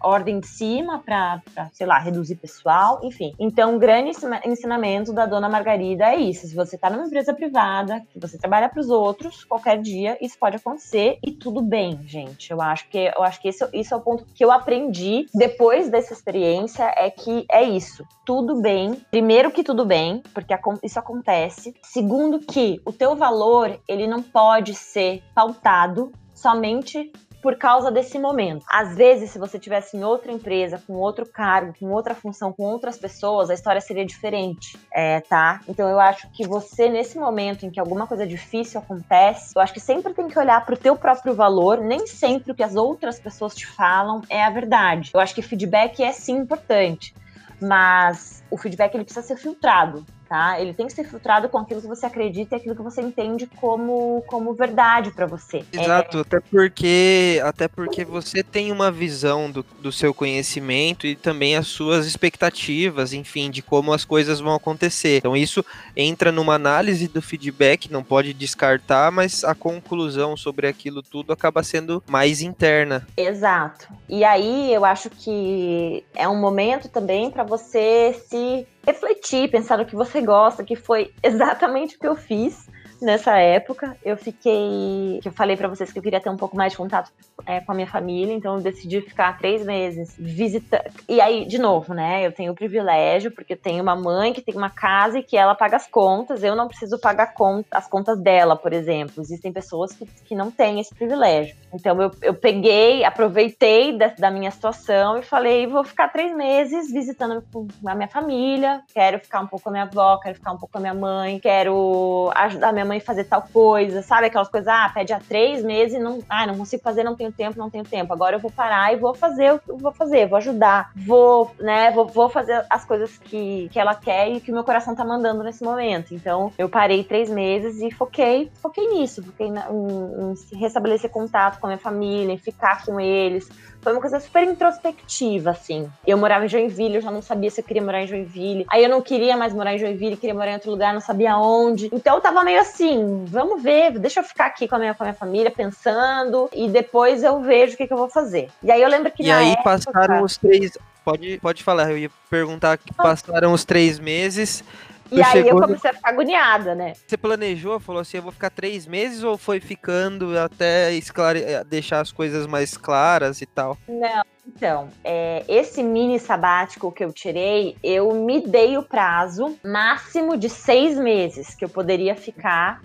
ordem de cima para, sei lá, reduzir pessoal, enfim. Então, o grande ensinamento da dona Margarida é isso. Se você está numa empresa privada, que você trabalha para os outros, qualquer dia isso pode acontecer e tudo bem, gente. Eu acho que eu acho que esse, isso é o ponto que eu aprendi depois dessa experiência é que é isso. Tudo bem. Primeiro que tudo bem, porque isso acontece. Segundo que o teu valor, ele não pode ser pautado somente por causa desse momento. Às vezes, se você tivesse em outra empresa, com outro cargo, com outra função, com outras pessoas, a história seria diferente, é, tá? Então eu acho que você, nesse momento em que alguma coisa difícil acontece, eu acho que sempre tem que olhar pro teu próprio valor, nem sempre o que as outras pessoas te falam é a verdade. Eu acho que feedback é sim importante, mas o feedback ele precisa ser filtrado tá? Ele tem que ser filtrado com aquilo que você acredita e aquilo que você entende como, como verdade para você. Exato, é... até porque até porque você tem uma visão do, do seu conhecimento e também as suas expectativas, enfim, de como as coisas vão acontecer. Então isso entra numa análise do feedback, não pode descartar, mas a conclusão sobre aquilo tudo acaba sendo mais interna. Exato. E aí eu acho que é um momento também para você se refletir, pensar no que você gosta, que foi exatamente o que eu fiz nessa época. Eu fiquei. Eu falei para vocês que eu queria ter um pouco mais de contato é, com a minha família, então eu decidi ficar três meses visitando. E aí, de novo, né? Eu tenho o privilégio, porque eu tenho uma mãe que tem uma casa e que ela paga as contas. Eu não preciso pagar conta, as contas dela, por exemplo. Existem pessoas que, que não têm esse privilégio. Então eu, eu peguei, aproveitei da, da minha situação e falei: vou ficar três meses visitando a minha família, quero ficar um pouco com a minha avó, quero ficar um pouco com a minha mãe, quero ajudar minha mãe fazer tal coisa, sabe? Aquelas coisas, ah, pede há três meses não, ah, não consigo fazer, não tenho tempo, não tenho tempo. Agora eu vou parar e vou fazer o que eu vou fazer, vou ajudar, vou, né, vou, vou fazer as coisas que, que ela quer e que o meu coração tá mandando nesse momento. Então, eu parei três meses e foquei, foquei nisso, foquei na, em, em restabelecer contato com a minha família, em ficar com eles, foi uma coisa super introspectiva, assim. Eu morava em Joinville, eu já não sabia se eu queria morar em Joinville. Aí eu não queria mais morar em Joinville, queria morar em outro lugar, não sabia onde. Então eu tava meio assim, vamos ver, deixa eu ficar aqui com a minha, com a minha família pensando e depois eu vejo o que, que eu vou fazer. E aí eu lembro que E aí época... passaram os três. Pode, pode falar, eu ia perguntar que passaram os três meses. E aí eu comecei a ficar agoniada, né? Você planejou, falou assim, eu vou ficar três meses ou foi ficando até esclare... Eh, deixar as coisas mais claras e tal? Não, então, é, esse mini sabático que eu tirei, eu me dei o prazo máximo de seis meses que eu poderia ficar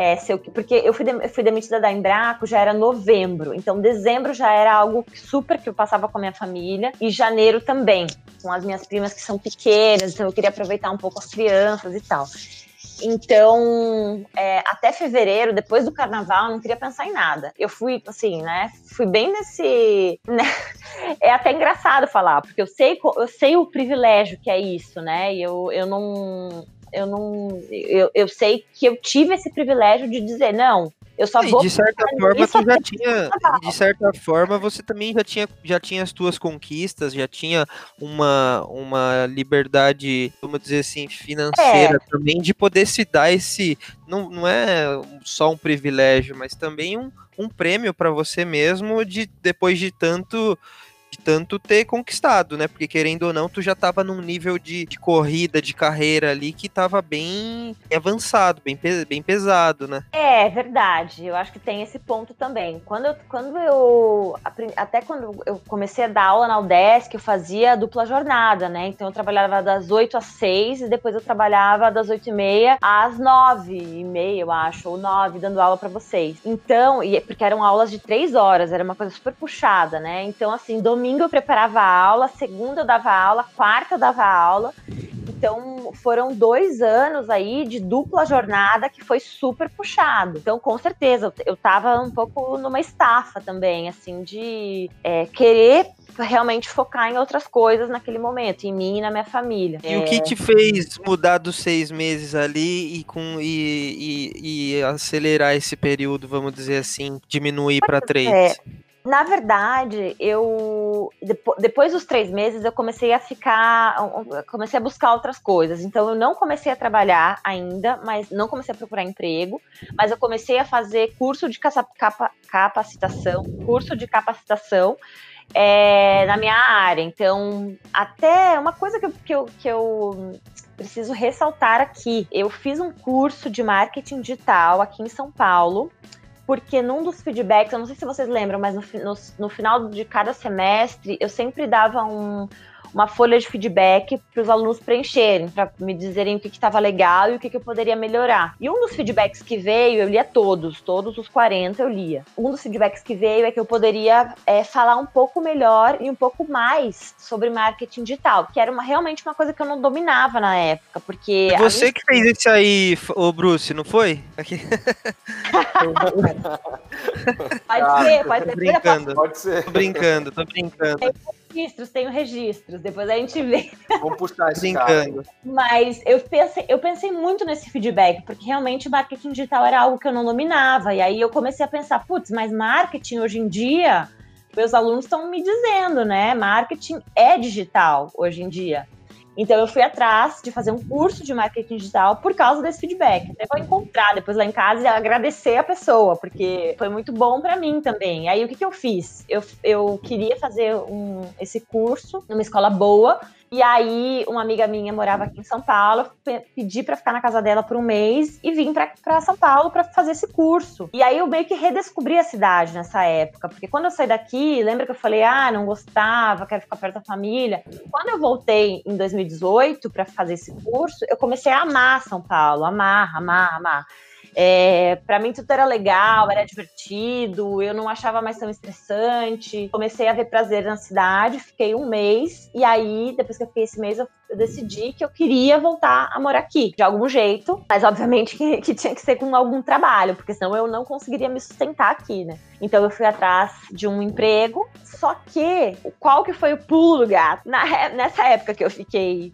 é, eu, porque eu fui, de, fui demitida da Embraco, já era novembro, então dezembro já era algo super que eu passava com a minha família, e janeiro também, com as minhas primas que são pequenas, então eu queria aproveitar um pouco as crianças e tal. Então, é, até fevereiro, depois do carnaval, eu não queria pensar em nada. Eu fui, assim, né? Fui bem nesse. Né? É até engraçado falar, porque eu sei, eu sei o privilégio que é isso, né? E eu, eu não eu não. Eu, eu sei que eu tive esse privilégio de dizer, não, eu só vou. De certa forma, tu já tinha. De certa forma, você também já tinha, já tinha as tuas conquistas, já tinha uma, uma liberdade, vamos dizer assim, financeira é. também, de poder se dar esse. Não, não é só um privilégio, mas também um, um prêmio para você mesmo de depois de tanto tanto ter conquistado, né? Porque querendo ou não, tu já tava num nível de, de corrida, de carreira ali que tava bem avançado, bem, bem pesado, né? É, verdade. Eu acho que tem esse ponto também. Quando eu, quando eu até quando eu comecei a dar aula na UDESC, eu fazia dupla jornada, né? Então eu trabalhava das 8 às 6 e depois eu trabalhava das 8 e meia às 9 e meia, eu acho, ou 9, dando aula para vocês. Então, e, porque eram aulas de 3 horas, era uma coisa super puxada, né? Então, assim, domingo eu preparava a aula, segunda eu dava aula, quarta eu dava aula. Então foram dois anos aí de dupla jornada que foi super puxado. Então, com certeza, eu tava um pouco numa estafa também, assim, de é, querer realmente focar em outras coisas naquele momento, em mim e na minha família. E é... o que te fez mudar dos seis meses ali e, com, e, e, e acelerar esse período, vamos dizer assim, diminuir para três? É. Na verdade, eu depois dos três meses eu comecei a ficar, comecei a buscar outras coisas. Então eu não comecei a trabalhar ainda, mas não comecei a procurar emprego, mas eu comecei a fazer curso de capacitação, curso de capacitação é, na minha área. Então, até uma coisa que eu, que eu, que eu preciso ressaltar aqui, eu fiz um curso de marketing digital aqui em São Paulo porque num dos feedbacks, eu não sei se vocês lembram, mas no, no, no final de cada semestre eu sempre dava um, uma folha de feedback para os alunos preencherem, para me dizerem o que estava legal e o que, que, eu poderia melhorar. E um dos feedbacks que veio, eu lia todos, todos os 40 eu lia. Um dos feedbacks que veio é que eu poderia é, falar um pouco melhor e um pouco mais sobre marketing digital, que era uma, realmente uma coisa que eu não dominava na época, porque... Você minha... que fez isso aí, o Bruce, não foi? Aqui. pode ser, pode ser. Brincando. Pode ser. Tô brincando, tô brincando registros, tenho registros, depois a gente vê. Vamos puxar esse Brincando. Mas eu pensei, eu pensei muito nesse feedback, porque realmente marketing digital era algo que eu não dominava. E aí eu comecei a pensar, putz, mas marketing hoje em dia, meus alunos estão me dizendo, né? Marketing é digital hoje em dia. Então eu fui atrás de fazer um curso de marketing digital por causa desse feedback. Até vou encontrar depois lá em casa e agradecer a pessoa, porque foi muito bom para mim também. Aí o que, que eu fiz? Eu, eu queria fazer um, esse curso numa escola boa e aí, uma amiga minha morava aqui em São Paulo, pedi para ficar na casa dela por um mês e vim para São Paulo para fazer esse curso. E aí eu meio que redescobri a cidade nessa época, porque quando eu saí daqui, lembra que eu falei, ah, não gostava, quero ficar perto da família. Quando eu voltei em 2018 para fazer esse curso, eu comecei a amar São Paulo, amar, amar, amar. É, para mim tudo era legal, era divertido, eu não achava mais tão estressante. Comecei a ver prazer na cidade, fiquei um mês, e aí, depois que eu fiquei esse mês, eu, eu decidi que eu queria voltar a morar aqui, de algum jeito, mas obviamente que, que tinha que ser com algum trabalho, porque senão eu não conseguiria me sustentar aqui, né? Então eu fui atrás de um emprego, só que qual que foi o pulo gato? Na, nessa época que eu fiquei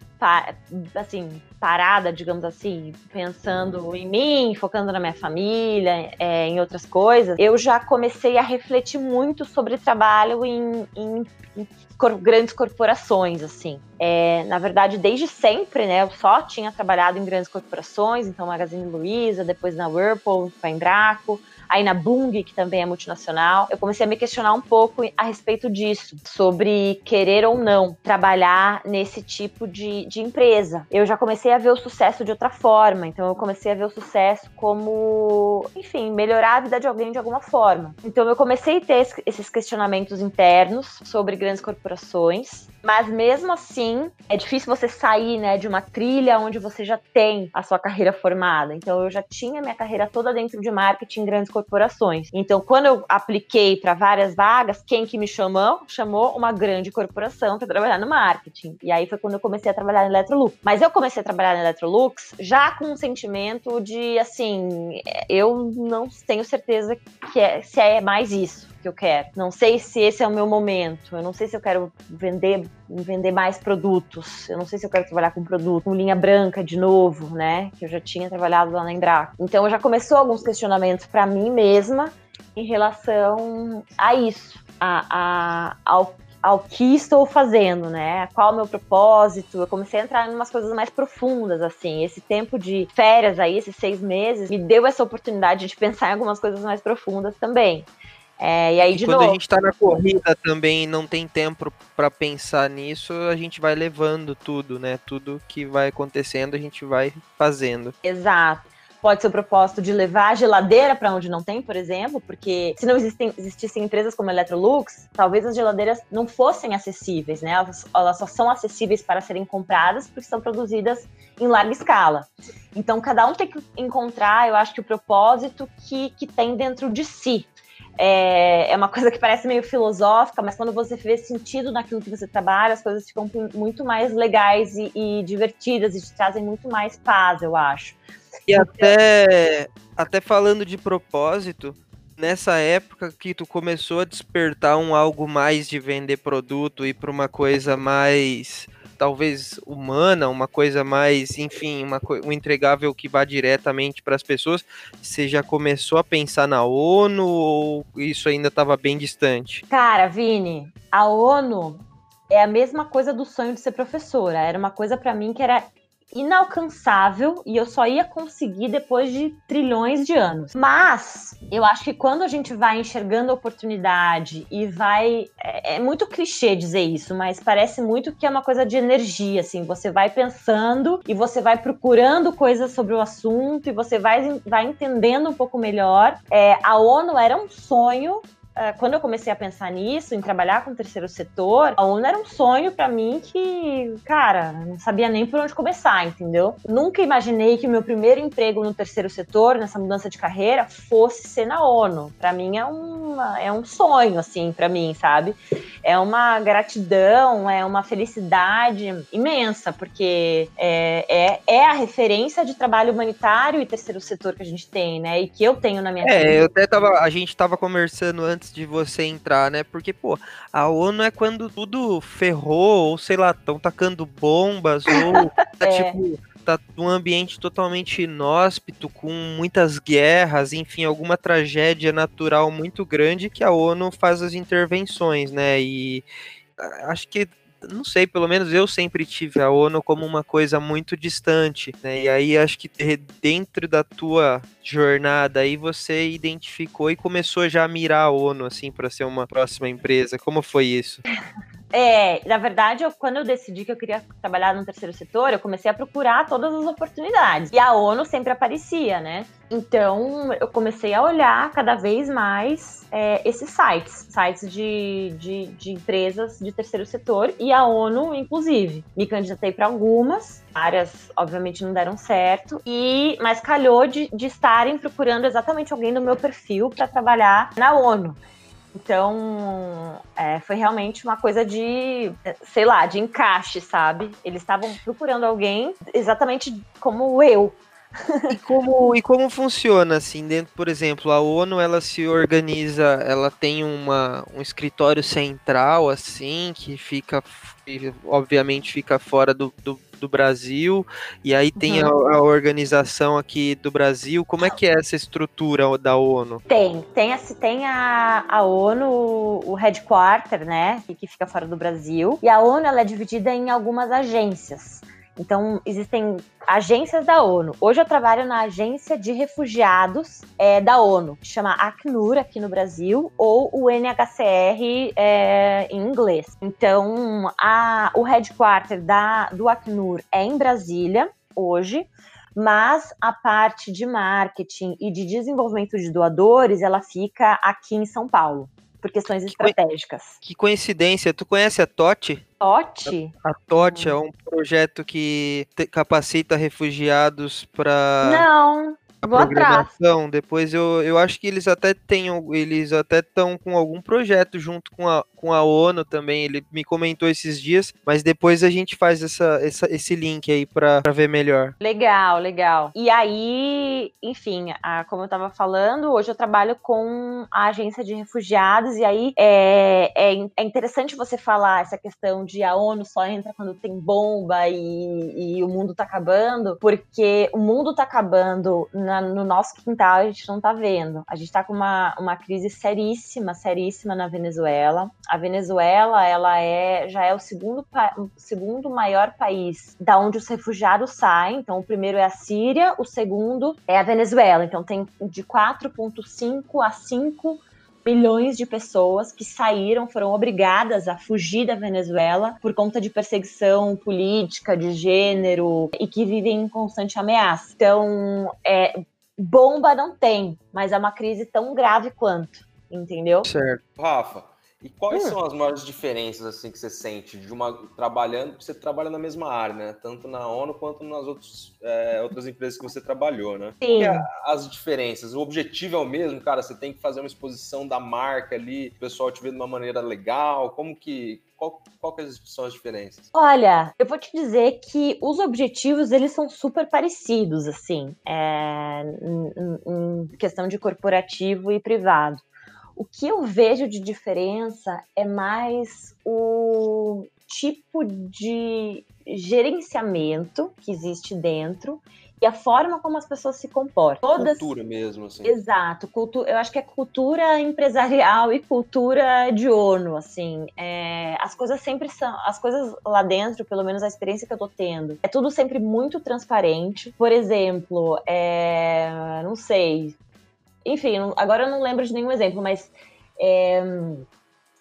assim, parada, digamos assim, pensando em mim, focando na minha família, é, em outras coisas, eu já comecei a refletir muito sobre trabalho em, em, em cor, grandes corporações, assim. É, na verdade, desde sempre, né, eu só tinha trabalhado em grandes corporações, então Magazine Luiza, depois na Whirlpool, a Embraco, aí na Bung, que também é multinacional, eu comecei a me questionar um pouco a respeito disso, sobre querer ou não trabalhar nesse tipo de, de empresa. Eu já comecei a ver o sucesso de outra forma, então eu comecei a ver o sucesso como, enfim, melhorar a vida de alguém de alguma forma. Então eu comecei a ter esses questionamentos internos sobre grandes corporações, mas mesmo assim é difícil você sair, né, de uma trilha onde você já tem a sua carreira formada. Então eu já tinha minha carreira toda dentro de marketing grandes corporações. Então, quando eu apliquei para várias vagas, quem que me chamou? Chamou uma grande corporação para trabalhar no marketing. E aí foi quando eu comecei a trabalhar na Electrolux. Mas eu comecei a trabalhar na Electrolux já com um sentimento de, assim, eu não tenho certeza que é, se é mais isso que eu quero. Não sei se esse é o meu momento. Eu não sei se eu quero vender, vender mais produtos. Eu não sei se eu quero trabalhar com produto, com linha branca de novo, né? Que eu já tinha trabalhado lá na Embraco. Então já começou alguns questionamentos para mim mesma em relação a isso, a, a, ao ao que estou fazendo, né? Qual é o meu propósito? Eu comecei a entrar em umas coisas mais profundas, assim. Esse tempo de férias aí, esses seis meses, me deu essa oportunidade de pensar em algumas coisas mais profundas também. É, e aí, de quando novo. a gente tá na corrida também e não tem tempo para pensar nisso, a gente vai levando tudo, né? Tudo que vai acontecendo, a gente vai fazendo. Exato. Pode ser o propósito de levar a geladeira para onde não tem, por exemplo, porque se não existem, existissem empresas como a Electrolux, talvez as geladeiras não fossem acessíveis, né? Elas, elas só são acessíveis para serem compradas porque são produzidas em larga escala. Então, cada um tem que encontrar, eu acho que o propósito que, que tem dentro de si. É, é uma coisa que parece meio filosófica, mas quando você vê sentido naquilo que você trabalha, as coisas ficam muito mais legais e, e divertidas e te trazem muito mais paz, eu acho. E até, até falando de propósito, nessa época que tu começou a despertar um algo mais de vender produto e para uma coisa mais talvez humana, uma coisa mais, enfim, uma, um entregável que vá diretamente para as pessoas, você já começou a pensar na ONU ou isso ainda estava bem distante? Cara, Vini, a ONU é a mesma coisa do sonho de ser professora. Era uma coisa para mim que era inalcançável e eu só ia conseguir depois de trilhões de anos. Mas eu acho que quando a gente vai enxergando a oportunidade e vai. É, é, muito clichê dizer isso, mas parece muito que é uma coisa de energia, assim. Você vai pensando e você vai procurando coisas sobre o assunto e você vai, vai entendendo um pouco melhor. É, a ONU era um sonho quando eu comecei a pensar nisso, em trabalhar com o terceiro setor, a ONU era um sonho para mim que, cara, não sabia nem por onde começar, entendeu? Nunca imaginei que o meu primeiro emprego no terceiro setor, nessa mudança de carreira, fosse ser na ONU. Para mim é, uma, é um sonho, assim, para mim, sabe? É uma gratidão, é uma felicidade imensa, porque é, é, é a referência de trabalho humanitário e terceiro setor que a gente tem, né? E que eu tenho na minha é, vida. É, eu até tava, a gente tava conversando antes antes de você entrar, né? Porque, pô, a ONU é quando tudo ferrou, ou sei lá, estão tacando bombas, ou tá, é. tipo, tá um ambiente totalmente inóspito, com muitas guerras, enfim, alguma tragédia natural muito grande que a ONU faz as intervenções, né? E acho que não sei, pelo menos eu sempre tive a ONU como uma coisa muito distante, né? E aí acho que dentro da tua jornada aí você identificou e começou já a mirar a ONU assim para ser uma próxima empresa. Como foi isso? É, na verdade, eu, quando eu decidi que eu queria trabalhar no terceiro setor, eu comecei a procurar todas as oportunidades. E a ONU sempre aparecia, né? Então, eu comecei a olhar cada vez mais é, esses sites, sites de, de, de, empresas de terceiro setor e a ONU, inclusive. Me candidatei para algumas, várias, obviamente, não deram certo, e mas calhou de, de estarem procurando exatamente alguém do meu perfil para trabalhar na ONU. Então, é, foi realmente uma coisa de, sei lá, de encaixe, sabe? Eles estavam procurando alguém exatamente como eu. E como, e como funciona, assim, dentro, por exemplo, a ONU, ela se organiza, ela tem uma, um escritório central, assim, que fica, obviamente, fica fora do, do do Brasil, e aí tem uhum. a, a, organização aqui do Brasil. Como é que é essa estrutura da ONU? Tem, tem, a, tem a, a ONU, o headquarter, né, que, fica fora do Brasil, e a ONU ela é dividida em algumas agências. Então, existem agências da ONU. Hoje eu trabalho na agência de refugiados é, da ONU, que chama Acnur aqui no Brasil, ou o NHCR é, em inglês. Então, a, o headquarter da, do Acnur é em Brasília, hoje, mas a parte de marketing e de desenvolvimento de doadores, ela fica aqui em São Paulo por questões que estratégicas. Que coincidência, tu conhece a TOT? TOT? A, a TOT é um projeto que capacita refugiados para Não a Vou programação. Atrás. Depois eu, eu acho que eles até têm, eles até estão com algum projeto junto com a, com a ONU também. Ele me comentou esses dias, mas depois a gente faz essa, essa esse link aí para ver melhor. Legal, legal. E aí, enfim, a, como eu estava falando, hoje eu trabalho com a agência de refugiados, e aí é, é, é, interessante você falar essa questão de a ONU só entra quando tem bomba e, e o mundo tá acabando, porque o mundo tá acabando na, no nosso quintal a gente não está vendo. A gente está com uma, uma crise seríssima, seríssima na Venezuela. A Venezuela, ela é já é o segundo, o segundo maior país da onde os refugiados saem. Então, o primeiro é a Síria, o segundo é a Venezuela. Então, tem de 4,5 a 5 milhões de pessoas que saíram, foram obrigadas a fugir da Venezuela por conta de perseguição política, de gênero e que vivem em constante ameaça. Então, é, bomba não tem, mas é uma crise tão grave quanto, entendeu? Certo. Rafa, e quais hum. são as maiores diferenças assim que você sente de uma trabalhando, você trabalha na mesma área, né? Tanto na ONU quanto nas outros, é, outras empresas que você trabalhou, né? Sim. É as diferenças? O objetivo é o mesmo, cara? Você tem que fazer uma exposição da marca ali, o pessoal te vê de uma maneira legal. Como que qual, qual que são as diferenças? Olha, eu vou te dizer que os objetivos eles são super parecidos, assim, é, em, em questão de corporativo e privado. O que eu vejo de diferença é mais o tipo de gerenciamento que existe dentro e a forma como as pessoas se comportam. Todas... Cultura mesmo, assim. Exato. Cultu... Eu acho que é cultura empresarial e cultura de ONU, assim. É... As coisas sempre são... As coisas lá dentro, pelo menos a experiência que eu tô tendo, é tudo sempre muito transparente. Por exemplo, é... não sei, enfim, agora eu não lembro de nenhum exemplo, mas é,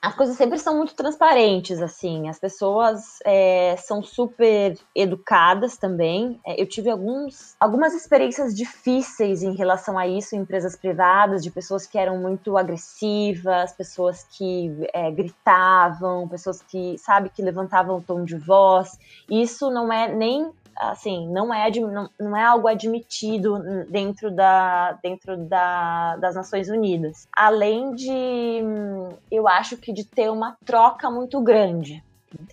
as coisas sempre são muito transparentes, assim. As pessoas é, são super educadas também. É, eu tive alguns, algumas experiências difíceis em relação a isso em empresas privadas, de pessoas que eram muito agressivas, pessoas que é, gritavam, pessoas que, sabe, que levantavam o tom de voz. Isso não é nem assim, não é, não, não é algo admitido dentro, da, dentro da, das Nações Unidas. Além de, eu acho que de ter uma troca muito grande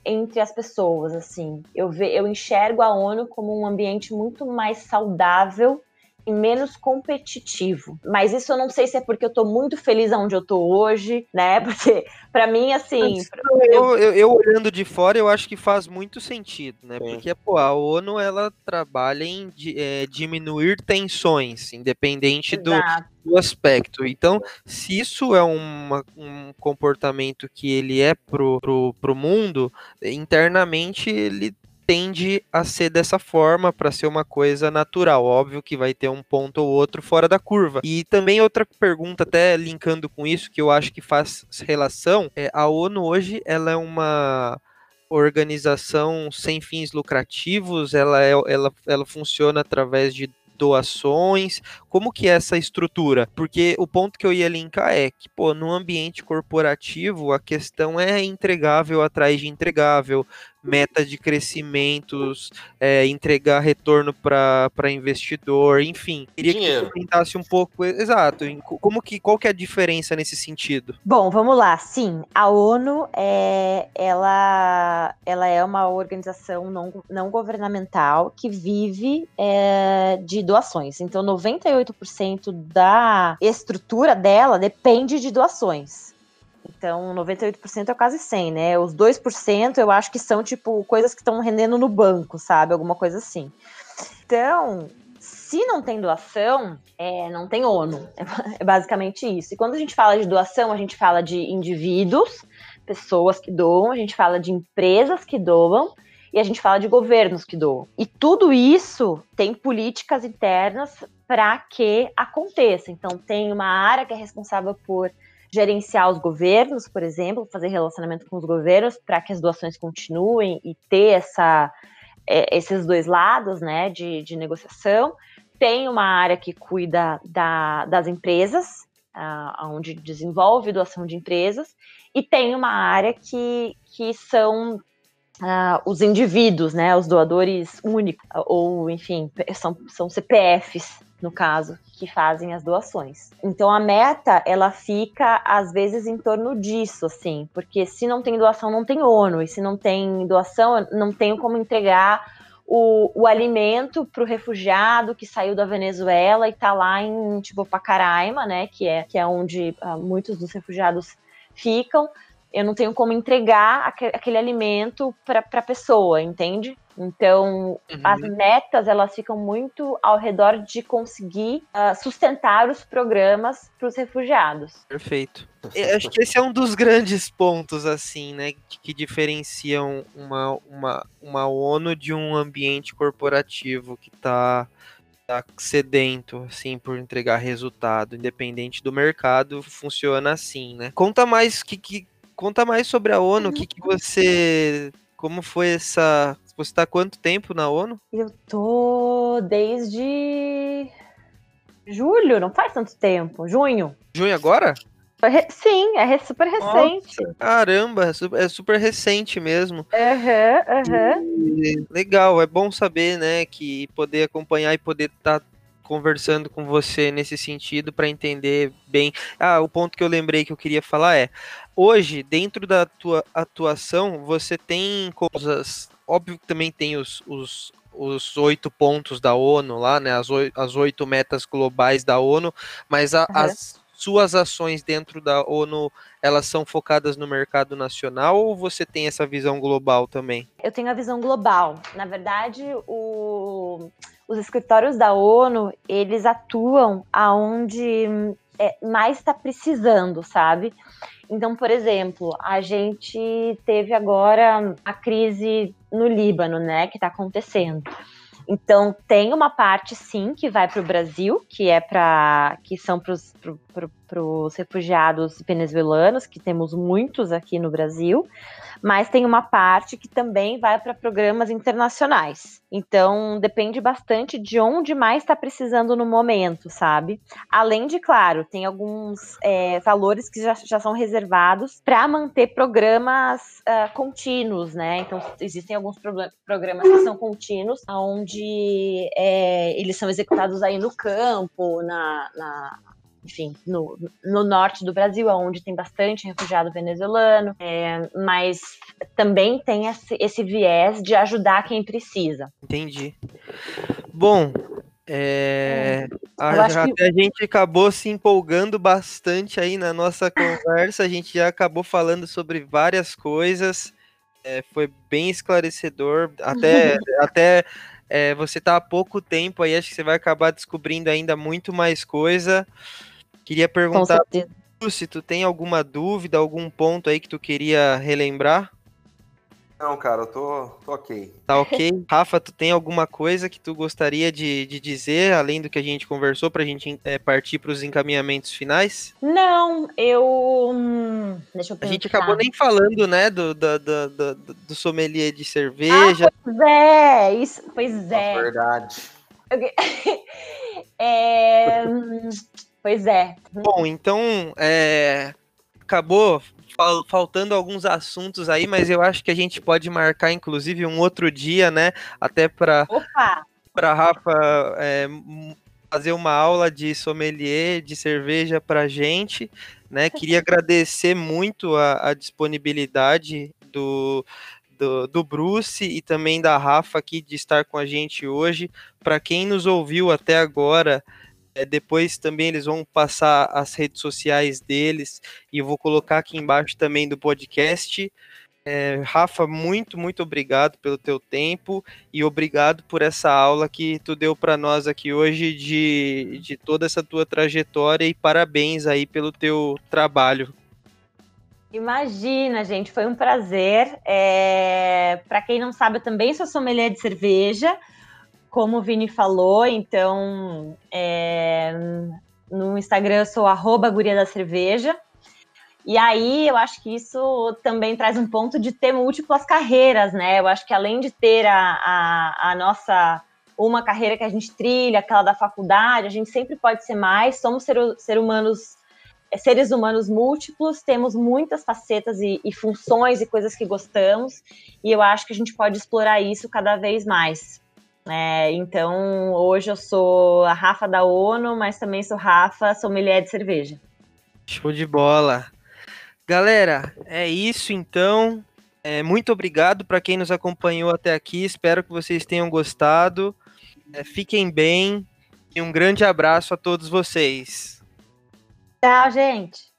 entre as pessoas, assim. Eu, ve, eu enxergo a ONU como um ambiente muito mais saudável e menos competitivo. Mas isso eu não sei se é porque eu tô muito feliz onde eu tô hoje, né? Porque para mim, assim. Eu, eu, eu, olhando de fora, eu acho que faz muito sentido, né? Sim. Porque pô, a ONU ela trabalha em é, diminuir tensões, independente do, do, aspecto. Então, se isso é uma, um comportamento que ele é pro, pro, pro mundo, internamente ele tende a ser dessa forma para ser uma coisa natural. Óbvio que vai ter um ponto ou outro fora da curva. E também outra pergunta, até linkando com isso, que eu acho que faz relação, é a ONU hoje ela é uma organização sem fins lucrativos, ela, é, ela, ela funciona através de doações? Como que é essa estrutura? Porque o ponto que eu ia linkar é que, pô, no ambiente corporativo, a questão é entregável atrás de entregável, meta de crescimentos, é, entregar retorno para investidor, enfim. Queria Dinheiro. que você comentasse um pouco, exato, como que, qual que é a diferença nesse sentido? Bom, vamos lá. Sim, a ONU é, ela, ela é uma organização não, não governamental que vive é, de doações. Então, 98% da estrutura dela depende de doações. Então, 98% é quase 100, né? Os 2% eu acho que são, tipo, coisas que estão rendendo no banco, sabe? Alguma coisa assim. Então, se não tem doação, é, não tem ONU. É basicamente isso. E quando a gente fala de doação, a gente fala de indivíduos, pessoas que doam, a gente fala de empresas que doam e a gente fala de governos que doam. E tudo isso tem políticas internas para que aconteça. Então, tem uma área que é responsável por gerenciar os governos, por exemplo, fazer relacionamento com os governos para que as doações continuem e ter essa, é, esses dois lados né, de, de negociação. Tem uma área que cuida da, das empresas, uh, onde desenvolve doação de empresas, e tem uma área que, que são uh, os indivíduos, né, os doadores únicos, ou enfim, são, são CPFs no caso, que fazem as doações. Então a meta, ela fica às vezes em torno disso, assim, porque se não tem doação, não tem ONU, e se não tem doação, não tenho como entregar o, o alimento para o refugiado que saiu da Venezuela e está lá em tipo Pacaraima, né, que é que é onde uh, muitos dos refugiados ficam. Eu não tenho como entregar aquele, aquele alimento para a pessoa, entende? Então, uhum. as metas elas ficam muito ao redor de conseguir uh, sustentar os programas para os refugiados. Perfeito. Eu acho que esse é um dos grandes pontos, assim, né, que, que diferenciam uma, uma, uma ONU de um ambiente corporativo que está tá sedento, assim, por entregar resultado, independente do mercado, funciona assim, né? Conta mais que, que conta mais sobre a ONU, o que, que você como foi essa você está há quanto tempo na ONU? Eu tô desde julho, não faz tanto tempo. Junho. Junho agora? Sim, é super recente. Nossa, caramba, é, é super recente mesmo. Uhum, uhum. Legal, é bom saber, né, que poder acompanhar e poder estar tá conversando com você nesse sentido para entender bem. Ah, o ponto que eu lembrei que eu queria falar é: hoje, dentro da tua atuação, você tem coisas óbvio que também tem os, os, os oito pontos da ONU lá, né? As oito, as oito metas globais da ONU, mas a, uhum. as suas ações dentro da ONU, elas são focadas no mercado nacional ou você tem essa visão global também? Eu tenho a visão global. Na verdade, o, os escritórios da ONU, eles atuam aonde é, mais está precisando, sabe? Então, por exemplo, a gente teve agora a crise no Líbano, né, que está acontecendo. Então tem uma parte sim que vai para o Brasil, que é para que são para os refugiados venezuelanos, que temos muitos aqui no Brasil, mas tem uma parte que também vai para programas internacionais. Então depende bastante de onde mais está precisando no momento, sabe? Além de, claro, tem alguns é, valores que já, já são reservados para manter programas uh, contínuos, né? Então existem alguns programas que são contínuos, onde é, eles são executados aí no campo, na, na enfim, no, no norte do Brasil, onde tem bastante refugiado venezuelano, é, mas também tem esse, esse viés de ajudar quem precisa. Entendi. Bom, é, a, que... a, gente acabou se empolgando bastante aí na nossa conversa, a gente já acabou falando sobre várias coisas, é, foi bem esclarecedor, até, até é, você tá há pouco tempo aí, acho que você vai acabar descobrindo ainda muito mais coisa. Queria perguntar se tu tem alguma dúvida, algum ponto aí que tu queria relembrar? Não, cara, eu tô, tô ok. Tá ok? Rafa, tu tem alguma coisa que tu gostaria de, de dizer, além do que a gente conversou, pra gente é, partir pros encaminhamentos finais? Não, eu. Hum, deixa eu pensar. A gente acabou nem falando, né, do, do, do, do, do sommelier de cerveja. Ah, pois é, isso, pois é. É verdade. é hum, pois é. Bom, então, é, acabou fal faltando alguns assuntos aí, mas eu acho que a gente pode marcar, inclusive, um outro dia, né? Até para para Rafa é, fazer uma aula de sommelier de cerveja para gente, né? Queria agradecer muito a, a disponibilidade do, do, do, Bruce e também da Rafa aqui de estar com a gente hoje. Para quem nos ouviu até agora, é, depois também eles vão passar as redes sociais deles e eu vou colocar aqui embaixo também do podcast. É, Rafa, muito, muito obrigado pelo teu tempo e obrigado por essa aula que tu deu para nós aqui hoje de, de toda essa tua trajetória e parabéns aí pelo teu trabalho. Imagina, gente, foi um prazer. É... Para quem não sabe, eu também sou sommelier de cerveja como o Vini falou, então é, no Instagram eu sou arroba guria da cerveja. E aí eu acho que isso também traz um ponto de ter múltiplas carreiras, né? Eu acho que além de ter a, a, a nossa uma carreira que a gente trilha, aquela da faculdade, a gente sempre pode ser mais, somos ser, ser humanos, seres humanos múltiplos, temos muitas facetas e, e funções e coisas que gostamos, e eu acho que a gente pode explorar isso cada vez mais. É, então, hoje eu sou a Rafa da ONU, mas também sou Rafa, sou mulher de cerveja. Show de bola. Galera, é isso então. É, muito obrigado para quem nos acompanhou até aqui. Espero que vocês tenham gostado. É, fiquem bem e um grande abraço a todos vocês. Tchau, gente.